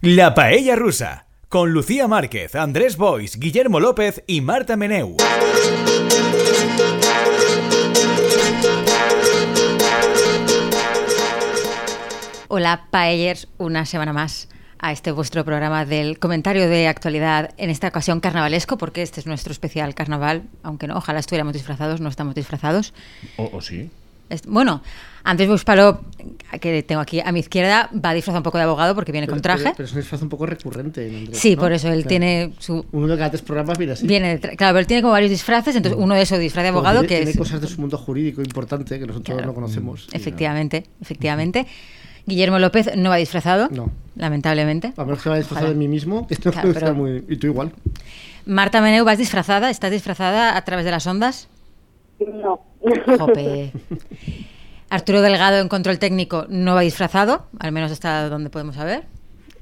La Paella Rusa, con Lucía Márquez, Andrés Bois, Guillermo López y Marta Meneu. Hola Paellers, una semana más a este vuestro programa del comentario de actualidad, en esta ocasión carnavalesco, porque este es nuestro especial carnaval, aunque no, ojalá estuviéramos disfrazados, no estamos disfrazados. O, o sí. Bueno, Andrés Buspaló, que tengo aquí a mi izquierda, va disfrazado un poco de abogado porque viene con traje. Pero, pero es un disfraz un poco recurrente. en Andrés, sí, ¿no? por eso él Claro. tiene su... Uno de cada tres programas viene así. Viene claro, pero él tiene como varios disfraces, entonces uno de esos disfraz de abogado tiene, que tiene es... cosas de su mundo jurídico importante que nosotros Claro. no conocemos. Y Efectivamente, efectivamente. Guillermo López no va disfrazado, No. lamentablemente. A menos que vaya disfrazado Ojalá. de mí mismo. Esto Claro, está pero- muy... Y tú igual. Marta Meneu, ¿vas disfrazada? ¿Estás disfrazada a través de las ondas? No. Jope. Arturo Delgado en control técnico no va disfrazado, al menos hasta donde podemos saber.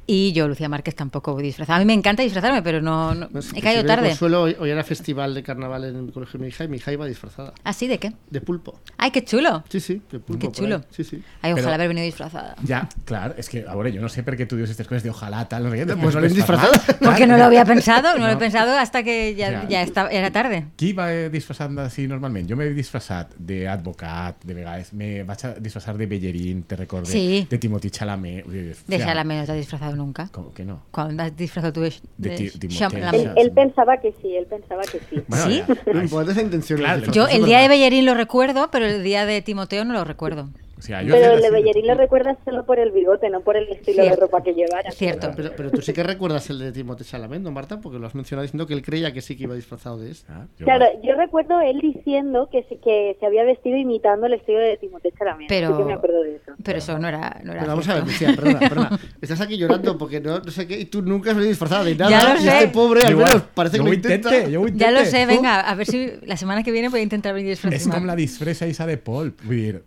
Y yo, Lucía Márquez, tampoco disfrazada. A mí me encanta disfrazarme, pero no, no- No, es que he caído tarde. Consuelo, hoy, hoy era festival de carnaval en el colegio de mi hija y mi hija iba disfrazada. ¿Ah, sí? ¿De qué? De pulpo. ¡Ay, qué chulo! Sí, sí, de pulpo. Qué chulo. ahí. Sí, sí. Ay, ojalá Pero- haber venido disfrazada. Ya, claro, es que ahora yo no sé por qué tú dices estas cosas de ojalá, tal, no sé qué. Pues no ven es disfrazada. Porque no lo había pensado, no, lo he No. pensado hasta que ya, Ya. ya estaba, era tarde. Qui va eh, disfressant així normalment? Jo m'he disfressat d'advocat, de vegades me vaig a disfressar de Bellerín, te recorde, Sí. de Timothy Chalamet. De o sea, Chalamet no te has disfrazado nunca. Com que no? ¿Cuándo has disfrazado tú de, De de. Chalamet? Él, él pensaba que sí, él pensaba que sí. Bueno, ¿Sí? intención. Claro, Yo el día de. Bellerín lo recuerdo, pero el día de Timoteo no lo recuerdo. O sea, jo Pero el de Bellerín lo recuerdas solo por el bigote, no por el estilo Cierto. de ropa que llevara. Cierto. Pero, pero tú sí que recuerdas el de Timothée Chalamet, ¿no, Marta? Porque lo has mencionado diciendo que él creía que sí que iba disfrazado de este. Ah, Claro, yo recuerdo él diciendo que se, que se había vestido imitando el estilo de Timothée Chalamet. Pero- Sí que me acuerdo de eso. Pero eso no era, no era Pero vamos a ver. Lucía, perdona, perdona. Estás aquí llorando porque no, no sé qué, y tú nunca has venido disfrazada de nada. Ya lo y sé. este pobre al menos igual, parece que lo intenta. intente, intente. Ya lo sé, venga, a ver si la semana que viene voy a intentar venir disfrazada. com la disfressa isa de dir...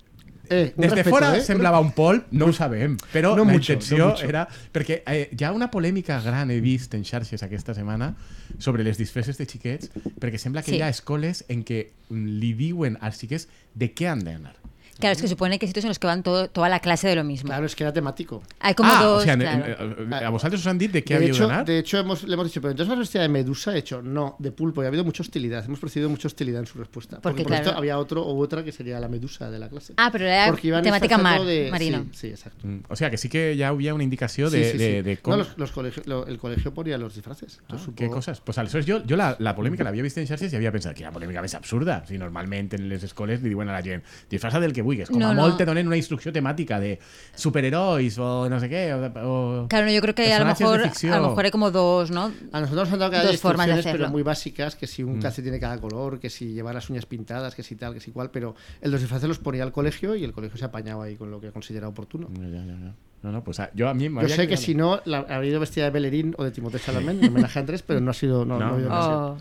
Eh, un Des de fora eh? semblava un polp, no ho sabem, però No la mucho, intenció no era... Perquè eh, hi ha una polèmica gran, he vist en xarxes aquesta setmana, sobre les disfresses de xiquets, perquè sembla que Sí. hi ha escoles en què mm, li diuen als xiquets de què han d'anar. Claro, es que supone que sitios en los que van todo, toda la clase de lo mismo. Claro, es que era temático. Hay como ah, dos. o sea, en- claro. en- eh, a vosaltres us han dit de De havíeu hecho, d'anar? de hecho hemos, le hemos dicho, pero entonces vas vestida de medusa, he hecho, no, de pulpo, y ha habido mucha hostilidad. Hemos percibido mucha hostilidad en su respuesta. Porque, Porque, por claro. esto había otro o otra que sería la medusa de la clase. Ah, pero era Porque iban temática mar, de- marino. Sí, sí, exacto. Mm, O sea, que sí que hi havia una indicació Sí, de, sí, de, de No, los, los colegio- lo- el colegio ponía los disfraces. Ah, supongo- coses? Pues aleshores jo, jo la, la polèmica l'havia vist en xarxes i havia pensat que la polèmica més absurda. Si normalment en les escoles li diuen a la gent disfressa del que vulguis. Com No, a no. molt te donen una instrucció temàtica de superherois o no sé què. O, o Claro, no, yo creo que a lo de mejor a lo mejor hay como dos, ¿no? A nosotros nos han dado que Dos formas de instrucciones, pero hacerlo. muy básicas, que si un Mm. calcetín tiene cada color, que si llevar las uñas pintadas, que si tal, que si cual, pero el los disfraces los ponía al colegio y el colegio se apañaba ahí con lo que considera oportuno. Ja, ja, ja. No, no, pues a, jo a mi Yo m'havia sé que quedat- si no, la, habría ido vestida de Bellerín o de Timothée Chalamet, en homenaje a Andrés, pero no ha sido, no, No, no ha habido no. ocasión. Oh.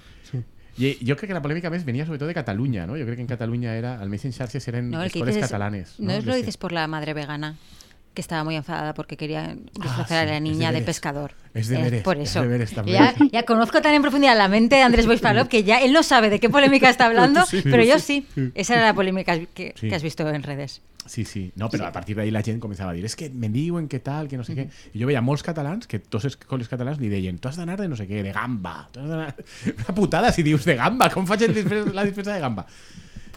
I jo crec que la polèmica més venia sobretot de Catalunya, no? Jo crec que en Catalunya era, almenys en xarxes eren No, escoles catalanes. No, es lo dices por la madre vegana, que estaba muy enfadada porque quería disfrazar Ah, sí, a la es niña de deberes. pescador. Es deberes, por es eso. deberes también. Ya, ya conozco tan en profundidad la mente de Andrés Boispalov que ya él no sabe de qué polémica está hablando, Sí, pero yo sí. Esa era la polémica que, has visto en redes. Sí, sí. No, però a partir d'ahir la gent començava a dir és que me diuen que tal, que no sé què. I jo veia molts catalans que tots els col·les catalans li deien tu has d'anar de no sé què, de gamba. Tu has d'anar... Una putada si dius de gamba. Com faig la disfressa de gamba?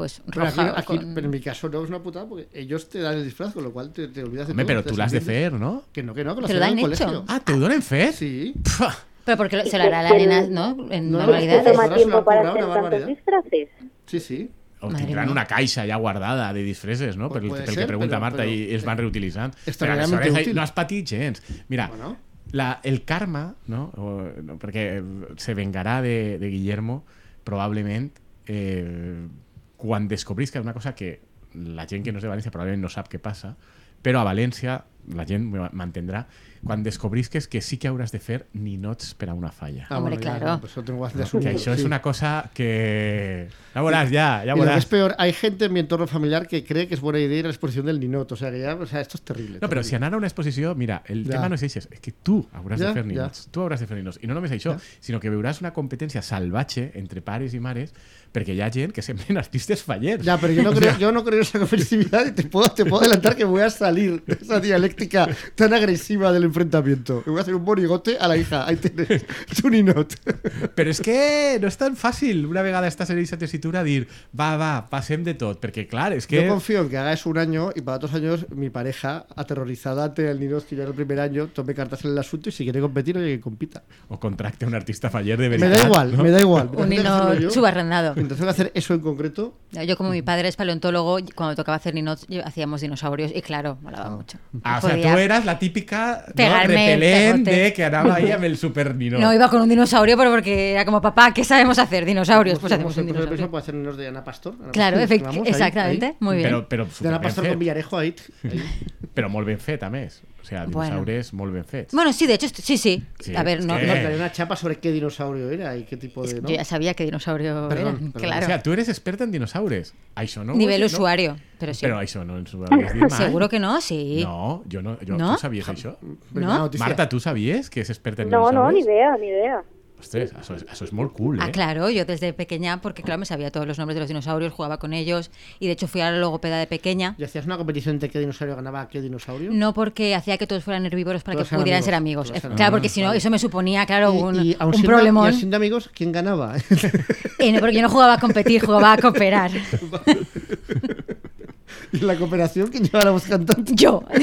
Pues Pero, aquí, roja aquí- con- pero en mi caso no es una putada porque ellos te dan el disfraz, con lo cual te, te olvidas de Home, todo. però te tu l'has de fer, no? Que no, que no, que lo lo en dan el hecho. colegio. Ah, te ho donen fet? Sí. Pua. Pero porque lo- se lo hará la arena, ¿no? En No, ¿Te manualidades. toma tiempo lo para hacer tantos barbaridad. disfraces? Sí, sí. O Madre tindran mía. una caixa ja guardada de disfresses, no? Pues pel ser, que pregunta pero- Marta pero- i es van. Però Extraordinàriamente aleshores útil. no has patit gens. Mira, Bueno. la, el karma, no? O, no perquè se vengarà de, de Guillermo probablement eh, quan descobrisca una cosa que la gent que no és de València probablement no sap què passa, però a València la gent m'entendrà quan descobrisques que sí que hauràs de fer ninots per a una falla. Ah, Hombre, bueno, ya, claro. no, pues eso tengo de Que asumir. això és sí. una cosa que... Ja veuràs, ja, ja Y lo que es peor, hay gente en mi entorno familiar que cree que es buena idea ir a la exposición del Ninot. O sea, que ya, o sea, esto es terrible. No, però terrible. si anar a una exposició, mira, el Ja. tema no és això, és que tu hauràs Ja, de fer ja. ninots. Tu hauràs de fer ninots. I no només això, sinó que veuràs una competència salvatge entre pares i mares perquè hi ha gent que semblen artistes fallers. Ya, pero yo no, O creo, sea, yo no creo en esa competitividad y te puedo, te puedo adelantar que voy a salir ese día dialéctica tan agresiva del enfrentamiento. Le voy a hacer un bonigote a la hija. Ahí tienes tu ninot. Però és que no és tan fàcil una vegada estàs en aquesta tessitura dir va, va, passem de tot, perquè clar, és que Yo confío en que haga eso un año y para otros años mi pareja, aterrorizada ante el ninot que ya era el primer año, tome cartas en el asunto y si quiere competir, oye, que compita. o contracte un artista faller de Me da igual, no? me da igual. Un Mientras nino tenga que hacerlo yo, subarrendado. mientras tenga que hacer eso en concreto, Yo como mi padre es paleontólogo, cuando tocaba hacer ninots yo- hacíamos dinosaurios y claro, molaba mucho. Ah, o sea, tú eras la típica no, Pegarme el repelent pegote. de que anava ahí el super. No, iba con un dinosaurio, pero porque era como, papá, ¿qué sabemos hacer? Dinosaurios. Pues hacemos un dinosaurio. puede hacer ninos de Ana Pastor. Ana Claro, Pastor, efect- vamos, ahí, exactamente. ahí. Muy bien. Però, però, De Ana Pastor con. Villarejo ahí. ahí. però molt ben fet, a més. O sigui, Bueno. dinosaures molt ben fets. Bueno, sí, de hecho, sí, sí. Sí, a ver, no, que- no- una chapa sobre qué dinosaurio era y qué tipo de. ¿no? yo ya sabía que dinosaurio Perdón, era. perdón. Claro. O sea, tú eres experta en dinosaures. Això no Nivel no? usuario, pero sí. Però això no ens ho havies dit mai. Seguro que no, sí. No, jo no. Jo, No? Tu sabies això? ¿No? Marta, tu sabies que és experta en No, dinosaures? no, ni idea, ni idea. Ostres, és- això és molt cool, eh? Ah, claro, yo desde pequeña, porque claro, me sabía todos los nombres de los dinosaurios, jugaba con ellos y de hecho fui a la logopeda de pequeña. ¿Y hacías una competición de qué dinosaurio ganaba a qué dinosaurio? No porque hacía que todos fueran herbívoros para Todos que eran pudieran amigos, ser amigos. claro, amigos, porque si no, eso me suponía, claro, Y- un, y, aun un siendo, problemón. y aun siendo amigos, ¿quién ganaba? Eh, no, porque yo no jugaba a competir, jugaba a cooperar. y la cooperación, ¿quién llevaba la voz cantante? Yo.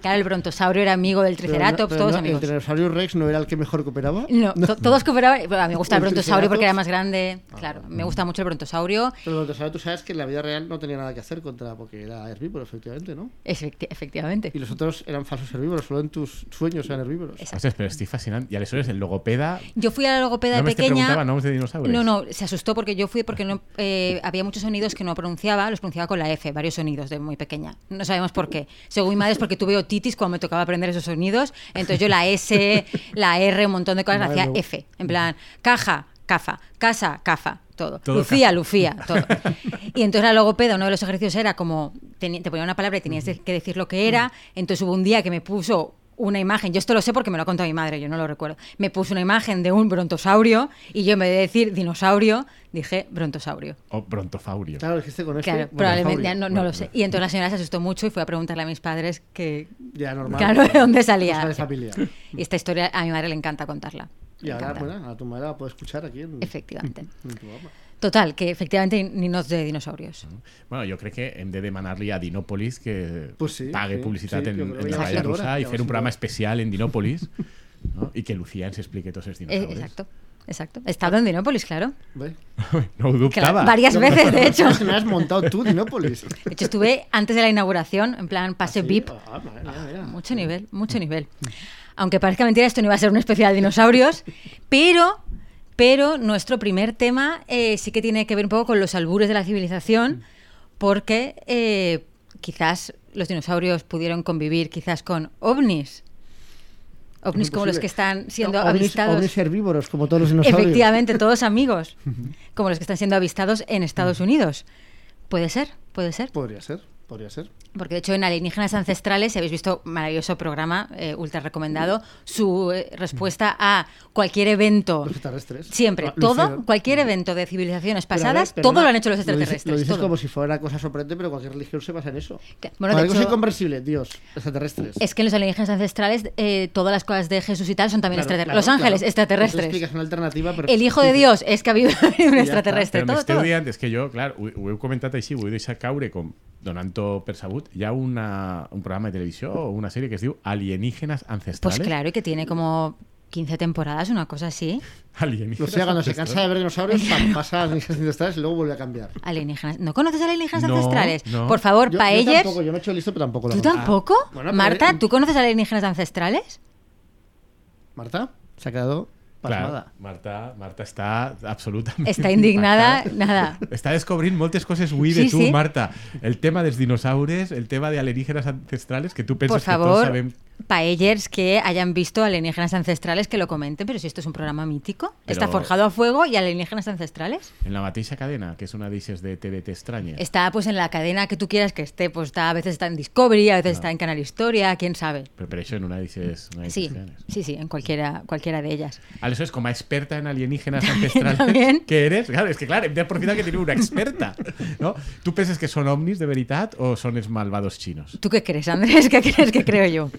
Claro, el brontosaurio era amigo del Pero no- triceratops, pero todos no, amigos. ¿El dinosaurio Rex no era el que mejor cooperaba? No, to- todos cooperaban. Bueno, a mí me gusta el ¿El brontosaurio porque era más grande. Claro, me gusta mucho el brontosaurio. Pero el dinosaurio, tú sabes que en la vida real no tenía nada que hacer contra, porque era herbívoro, efectivamente, ¿no? Efecti- efectivamente. Y los otros eran falsos herbívoros, solo en tus sueños eran herbívoros. Exacto. Ostres, però estic fascinant. I aleshores el logopeda Yo fui a la logopeda no me pequeña. preguntava noms de dinosaures. No, no, se asustó porque yo fui porque no, eh, había muchos sonidos que no pronunciaba, los pronunciaba con la F, varios sonidos de muy pequeña. No sabemos por qué. Según mi madre es porque tuve otitis cuando me tocaba aprender esos sonidos. Entonces yo la S, la R, un montón de cosas, hacía. F. En plan, caja, cafa, casa, cafa, todo. Todo Lucía. Lucía, todo. Y entonces la logopeda, uno de los ejercicios era como, te ponía una palabra y tenías que decir lo que era. Entonces hubo un día que me puso una imagen, yo esto lo sé porque me lo ha contado mi madre, yo no lo recuerdo. Me puso una imagen de un brontosaurio y yo en vez de decir dinosaurio, dije brontosaurio. O brontofaurio. Claro, dijiste con este. Claro, probablemente, dinosaurio. no, no lo sé. Y entonces la señora se asustó mucho y fue a preguntarle a mis padres que... Ya, normal. Claro, ¿de dónde salía? De familia. Y esta historia a mi madre le encanta contarla. Y ahora, bueno, a tu madre la puedes escuchar aquí en, Efectivamente. en tu programa. Total, que efectivamente ni nos de dinosaurios. Bueno, jo crec que hem de demanar-li a Dinòpolis que Pues sí, pague sí, publicitat sí, en, la Valla Russa i fer un programa especial en Dinòpolis no? i que Lucía ens explique tots els Eh, dinosaures. exacto, exacto. He estado en Dinópolis, claro. Ve. No. Claro, varias veces, de hecho. que me has montado tú, Dinópolis. De hecho, estuve antes de la inauguración, en plan pase ¿Sí? VIP. Ah, mira. Mucho nivel, mucho nivel. Aunque parezca mentira, esto no iba a ser un especial de dinosaurios, pero, pero nuestro primer tema eh, sí que tiene que ver un poco con los albures de la civilización, porque eh, quizás los dinosaurios pudieron convivir quizás con ovnis. Ovnis como los que están siendo No, ovnis- avistados. ovnis herbívoros, como todos los dinosaurios. Efectivamente, todos amigos, como los que están siendo avistados en Estados Unidos. Puede ser, puede ser. Podría ser, podría ser. Porque de hecho en Alienígenas Ancestrales, si habéis visto maravilloso programa, eh, ultra recomendado, su eh, respuesta a cualquier evento, Los extraterrestres. siempre, Lo- lo todo, cualquier evento de civilizaciones Pero pasadas, pero todo no, lo han hecho los dices- extraterrestres. Lo dices, todo. como si fuera cosa sorprendente, pero cualquier religión se basa en eso. Bueno, de Algo hecho- incomprensible, Dios, extraterrestres. Es que en los alienígenas ancestrales eh, todas las cosas de Jesús y tal son también Claro, extraterrestres. claro, los ángeles, claro. Extraterrestres. explicas una alternativa, pero El hijo de Dios es que ha habido un extraterrestre. Però Todo, todo. és que jo, clar, ho, ho comentat així, ho he deixat caure com donant-ho per sabut. Hi ha una, un programa de televisió o una sèrie que es diu Alienígenas Ancestrales. Pues claro, y que tiene como 15 temporadas, una cosa así. Alienígenas O sea, cuando se Ancestrales. cansa de ver dinosaurios, pasa a las extraterrestres y luego vuelve a cambiar. Alienígenas. ¿No conoces alienígenas No, ancestrales? no. Por favor, Yo, yo paellers. tampoco, yo me he hecho listo, pero tampoco lo ¿Tú conozco. tampoco? Bueno, pero- Marta, ¿tú conoces alienígenas ancestrales? Marta se ha quedado pasmada. Clar, Marta, Marta està absolutament... Está indignada, impactada. nada. Està descobrint moltes coses avui Sí, de tu, sí. Marta. El tema dels dinosaures, el tema de alienígenas ancestrales, que tu penses Por que tots sabem... paellers que hayan visto alienígenas ancestrales que lo comenten, pero si esto es un programa mítico, Pero- está forjado a fuego y alienígenas ancestrales. En la mateixa cadena, que és una d'eixes de TVT estranya. Está pues en la cadena que tú quieras que esté, pues está, a veces está en Discovery, a veces está en Canal Historia, quién sabe. Però per això en una d'eixes... Una Sí, cadenes. sí, sí, en cualquiera, cualquiera de ellas. Aleshores, com a experta en alienígenas ancestrales también. que eres, claro, és que clar, hem d'aprofitar que tenim una experta, no? Tu penses que són ovnis de veritat o són els malvados xinos? ¿Tú qué crees, Andrés? ¿Qué crees que creo yo?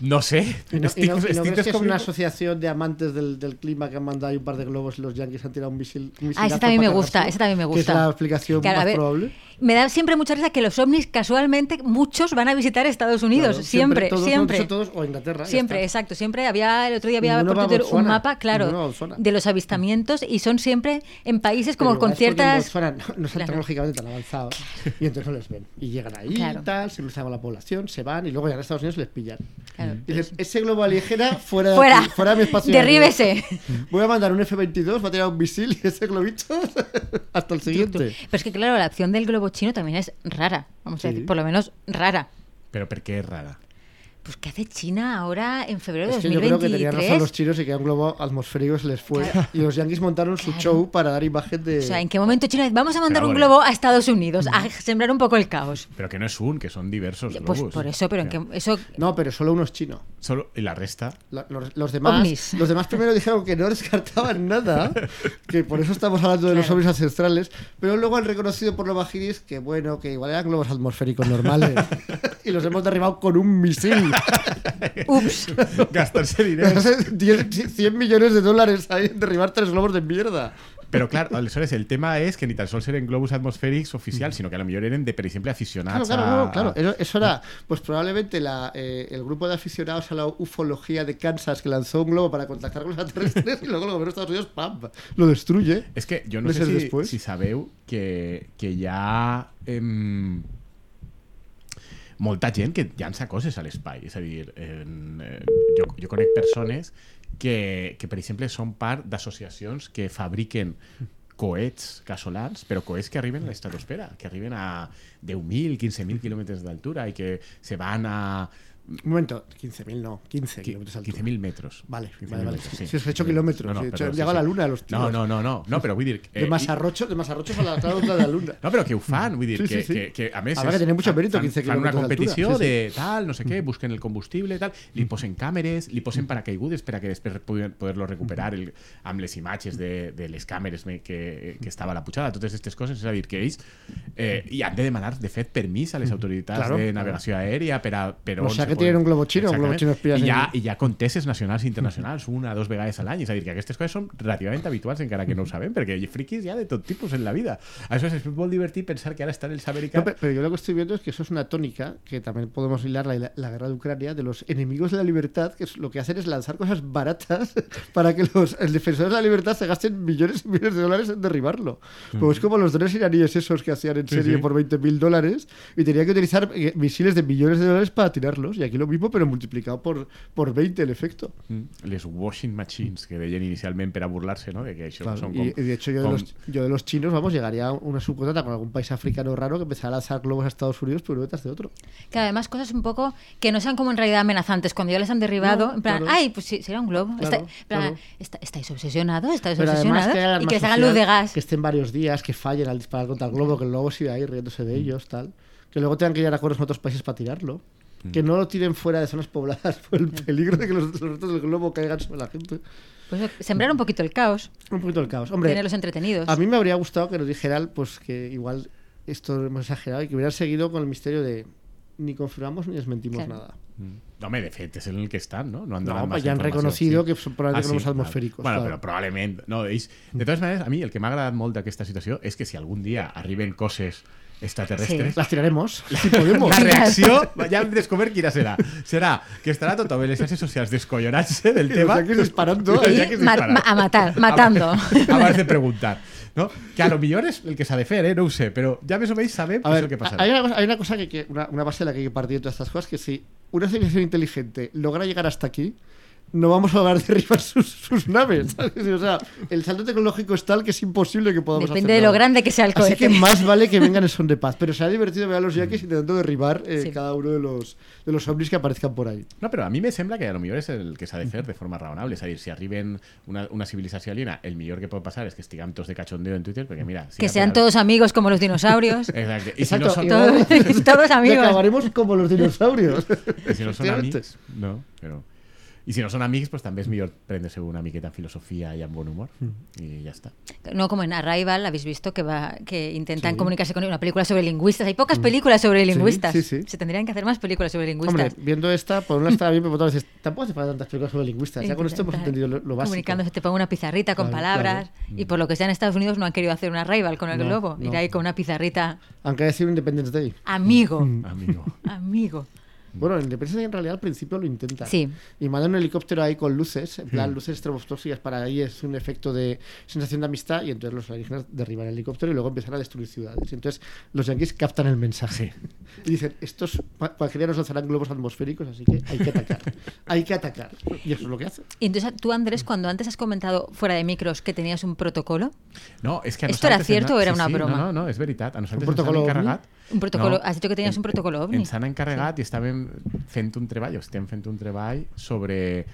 No sé. ¿Y no, y Estic- no- y no estic crees que es una asociación de amantes del, del clima que han mandado ahí un par de globos y los yankees han tirado un misil? un Ah, ese también me gusta, ese también me Que es gusta. la explicación Claro, más ver, probable. Me da siempre mucha risa que los ovnis, casualmente, muchos van a visitar Estados Unidos. Claro, siempre, todos, siempre. todos, o Inglaterra. ya Siempre, exacto. Siempre había, el otro día había por Twitter un mapa, claro, de los avistamientos y son siempre en países como Pero con en ciertas... No, no son Claro. tecnológicamente tan avanzados y entonces no les ven. Y llegan ahí Claro. y tal, se cruzan con la población, se van y luego llegan a Estados Unidos y les pillan. Claro. Dices, ese globo alienígena fuera de, Fuera, fuera de mi espacio. derríbese. Voy a mandar un F-22, va a tirar un misil y ese globito hasta el siguiente. Pero es que, claro, la acción del globo chino también es rara. Vamos a decir, por lo menos rara. Però per què és rara? Pues, ¿qué hace China ahora en febrero de Es que yo creo que 2023? tenían razón los chinos y que un globo atmosférico se les fue. Claro. Y los yankees montaron su show para dar imagen de. O sea, ¿en qué momento China dice, vamos a mandar Pero un bueno. globo a Estados Unidos a sembrar un poco el caos? Però que no és un, que són diversos Pues globus. por eso, pero en Que- eso No, pero solo uno es chino. Solo, y la resta... La- Los, los demás, Ovnis. los demás primero dijeron que no descartaban nada, que por eso estamos hablando de los Claro. ovnis ancestrales, pero luego han reconocido por los bajiris que bueno, que igual eran globos atmosféricos normales y los hemos derribado con un misil. ups, Gastar-se diners. 10 100 millones de dólares ahí en derribar tres globos de mierda. Però clar, aleshores el tema és que ni tan sols eren globus atmosfèrics oficials, sinó que a lo millor eren de, per exemple, aficionats Claro, claro, a... no, claro. Eso, eso era, pues probablemente la, eh, el grupo de aficionados a la ufología de Kansas que lanzó un globo para contactar con los extraterrestres y luego el gobierno de Estados Unidos, ¡pam! lo destruye. És que jo no sé si, si sabeu que, que ha em, molta gent que llança coses a l'espai. És a dir, eh, jo, jo conec persones que, que, per exemple, són part d'associacions que fabriquen coets casolans, però coets que arriben a l'estratosfera, que arriben a 10.000, 15.000 quilòmetres d'altura i que se van a Un momento, 15.000 no, 15 kilómetros de altura. 15.000 metros. Vale, 15.000 vale, vale. metros, Si has hecho kilómetros, si he hecho- però llega a la luna, los No, tíos. no, no, no, no però vull dir... De eh, Masarrocho, de Masarrocho a la otra de la luna. No, però que ho fan, vull dir, Sí, que, sí, sí. Que, que a més... Habrá que tener mucho mérito, fan, 15 fan una kilómetros d'altura. competició Sí, sí. de tal, no sé què, busquen el combustible, tal, li posen càmeres, li posen paracaigudes per a que després puguen poder-lo recuperar el, amb les imatges de, de les càmeres me- que, que estava a la pujada, totes aquestes coses, és a dir, que ells eh, i han de demanar, de fet, permís a les autoritats Claro, de navegació aèria per a... Per O sea se tienen un globo chino, un globo chino espías hi ha, en- i hi ha conteses nacionals i internacionals una, dos vegades a l'any, és a dir, que aquestes coses són relativament habituals encara que no ho sabem, perquè hi ha friquis ja de tot tipus en la vida. Això és molt divertit pensar que ara estan els No, americans... pe- pero yo lo que estoy viendo es que eso es una tónica que también podemos hilar la, la guerra de Ucrania de los enemigos de la libertad, que es, lo que hacen es lanzar cosas baratas para que los defensores de la libertad se gasten millones y millones de dólares en derribarlo. Pues es como los drones iraníes esos que hacían en Sí, serie sí. por 20 mil dólares y tenían que utilizar eh, misiles de millones de dólares para tirarlos. Y aquí lo mismo, pero multiplicado por, por 20 el efecto. Mm, les washing machines que deien inicialment per a burlar-se, no? De que això Claro, són com... de hecho yo de, los, yo de los chinos, vamos, llegaría a una subcontrata con algún país africano raro que empezara a lanzar globos a Estados Unidos, pero detrás de otro. que además cosas un poco que no sean como en realidad amenazantes. Cuando ya les han derribado, No, en plan, claro. ay, pues sí, será un globo. Claro, Está- en plan, claro. está- ¿Estáis obsesionados? ¿Estáis Pero obsesionados? que y que les hagan luz de gas. Que estén varios días, que fallen al disparar contra el globo, que el globo siga ahí riéndose de ellos, tal. Que luego tengan que llegar a acuerdos con otros países para tirarlo. Que no lo tiren fuera de zonas pobladas por el peligro de que los, los restos del globo caigan sobre la gente. Pues sembrar un poquito el caos, Un poquito el caos. Hombre, tenerlos entretenidos. a mí me habría gustado que nos dijeran, pues que igual esto hemos exagerado y que hubieran seguido con el misterio de ni confirmamos ni desmentimos Claro. nada. Mm. Home, de fet, és en el que estan, no? No han No, donat home, massa ja han reconocido que són probablement globus val. atmosfèricos, Bueno, clar. però probablement... No, ells... De totes maneres, a mi el que m'ha agradat molt d'aquesta situació és que si algun dia arriben coses extraterrestres, Las tiraremos, si podemos. la reacció, ja descobert quina serà. Serà que estarà tothom en les xarxes socials descollonant-se del los tema. disparando. Los Y yanquis ma- disparant. ma- a matar, matando. Abans de preguntar. ¿no? Que a lo millor és el que de fer, eh? no sé, però ja més o menys sabem A què és ver, el que passarà. hay una cosa, hay una, cosa que, que- una, una base de la que hay que partir de todas estas cosas, que si una civilización inteligente logra llegar hasta aquí, no vamos a lograr derribar sus, sus naves. ¿sabes? O sea, el salto tecnológico es tal que es imposible que podamos Depende hacer de lo nada. grande que sea el Así cohete. que más vale que vengan en son de paz. Pero será divertido ver a los yankees intentando derribar eh, Sí. cada uno de los, de los ovnis que aparezcan por ahí. No, però a mi me sembla que a lo millor és el que s'ha de fer de forma raonable. És a dir, si arriben una, una civilització aliena, el millor que pot passar és que estiguem tots de cachondeo en Twitter, perquè mira... Si Que sean todos amigos como los dinosaurios. Exacte. I si Exacto, no igual- todos, todos Y amigos. acabaremos como los dinosaurios. i si no Efectivamente. amics, no, però... I si no són amics, pues també és millor prendre-se una miqueta en filosofia i amb bon humor. I ja està. No como en Arrival, habéis visto que va que intentan Sí. comunicarse con una película sobre lingüistas. Hay pocas películas sobre lingüistas. sí, sí. Se tendrían que hacer más películas sobre lingüistas. Hombre, viendo esta, por un lado estaba bien, pero por lado dices, tampoco hace falta tantas películas sobre lingüistas. Ya con esto hemos entendido lo, lo básico. Comunicándose, te pongo una pizarrita con Claro, palabras. Y por lo que sea en Estados Unidos no han querido hacer una Arrival con el No, globo. no. Ir ahí con una pizarrita. Aunque haya sido Independence Day. Amigo. Amigo. Amigo. Bueno, en Independence Day en realidad al principio lo intenta. Sí. Y mandan un helicóptero ahí con luces, en plan luces estroboscópicas para ahí es un efecto de sensación de amistad y entonces los alienígenas derriban el helicóptero y luego empiezan a destruir ciudades. Y entonces los yankees captan el mensaje. Y dicen, estos nos lanzarán globos atmosféricos, así que hay que atacar. hay que atacar. Y eso es lo que hacen. Y entonces tú, Andrés, cuando antes has comentado fuera de micros que tenías un protocolo, No, és que a ¿Esto era cierto o era sí, una sí, broma? No, no, no, és veritat. A nosaltres Un protocolo ens han ovni? Un protocolo- has dit que tenies un protocolo ovni. Ens han encarregat i estàvem fent un treball, o estem fent un treball sobre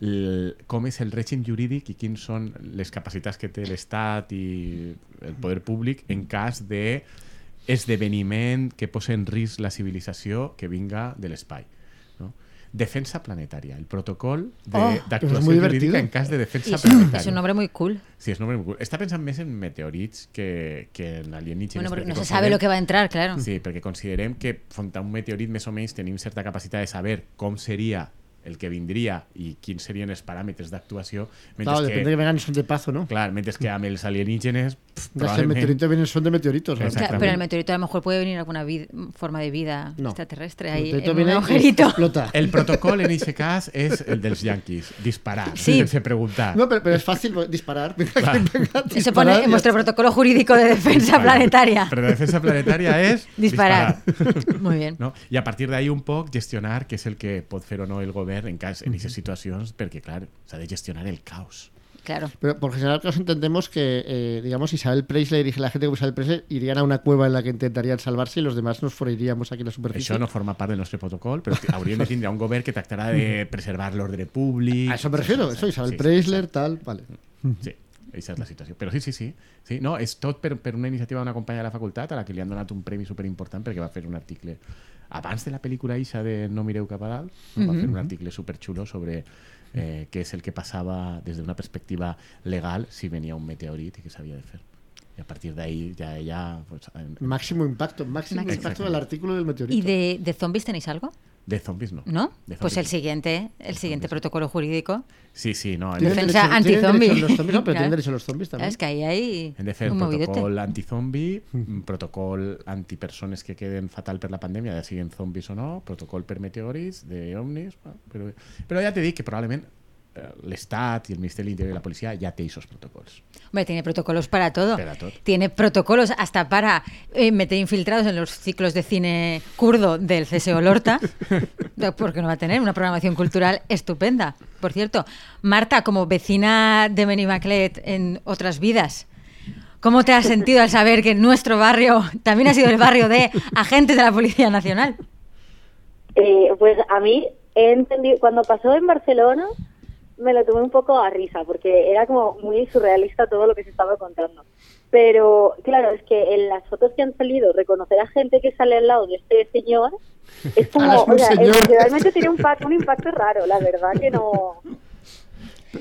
el, com és el règim jurídic i quins són les capacitats que té l'Estat i el poder públic en cas de esdeveniment que posa en risc la civilització que vinga de l'espai. Defensa planetària, el protocol Oh, d'actuació muy jurídica divertido. en cas de defensa es, planetària. es un nombre muy cool. Sí, és un nombre molt cool. Està pensant més en meteorits que, que en alienígenes. Bueno, perquè no se sabe lo que va a entrar, claro. Sí, perquè considerem que front a un meteorit més o menys tenim certa capacitat de saber com seria el que vindria i quins serien els paràmetres d'actuació, mentre Claro, depende de que vengan de paz o no. clar, mentre que amb els alienígenes pff, Ya si el probablement meteorito viene en son de meteoritos. pero el meteorito a lo mejor puede venir alguna vid- forma de vida No. extraterrestre El ahí meteorito en un viene y agujerito. explota. el protocol en aquest cas és el dels yanquis, disparar, Sí. sense preguntar. No, pero, pero es fácil disparar. Claro. venga, Se disparar pone y en vuestro protocolo jurídico de defensa planetaria. Però la defensa planetària és Disparar. Muy bien. No? I a partir d'ahí un poc gestionar què és el que pot fer o no el govern en cas en aquestes situacions, perquè, clar, s'ha de gestionar el caos. Claro. Pero por general caso entendemos que, eh, digamos, Isabel Presley y la gente como Isabel Presley irían a una cueva en la que intentarían salvarse y los demás nos iríamos aquí a la superficie. Això no forma part del nostre protocol, però t- hauríem de tindre un govern que tractarà de preservar l'ordre públic... A eso me refiero, eso, Isabel Sí, sí, Presley, tal, vale. Sí, aquesta és la situació. Però sí, sí, sí. sí no, és tot per, per una iniciativa d'una companya de la facultat a la que li han donat un premi superimportant perquè va fer un article abans de la pel·lícula Ixa de No mireu cap a dalt, va fer un article superxulo sobre eh, què és el que passava des d'una perspectiva legal si venia un meteorit i què s'havia de fer. I a partir d'ahí ja ella... Pues, Máximo impacto, máximo Máximo. impacto del artículo del meteorito. ¿Y de, de zombies tenéis algo? De zombies no. ¿No? De Pues zombies el no. siguiente, el siguiente protocolo jurídico. Sí, sí, no. Defensa antizombie. zombies, no, pero Claro. tienen derecho los zombies también. Es que ahí hay Hem de fer un movidote. protocol antizombi, un protocol antipersones que queden fatal per la pandèmia, ja siguin zombis o no, protocol per meteorits, d'omnis... bueno, Però, però ja t'he dit que probablement eh, l'Estat i el Ministeri de l'Interior i la policia ja té aquests protocols. Hombre, tiene protocolos para todo. Para todo. Tiene protocolos hasta para eh, meter infiltrados en los ciclos de cine kurdo del CSO Lorta, porque no va a tener una programación cultural estupenda. Por cierto, Marta, como vecina de Benimaclet en otras vidas, ¿cómo te has sentido al saber que nuestro barrio también ha sido el barrio de agentes de la Policía Nacional? Eh, pues a mí he entendido, cuando pasó en Barcelona, me lo tomé un poco a risa, porque era como muy surrealista todo lo que se estaba contando. Pero claro, es que en las fotos que han salido, reconocer a gente que sale al lado de este señor es como, un o sea, señor. realmente tiene un, un impacto raro, la verdad que no.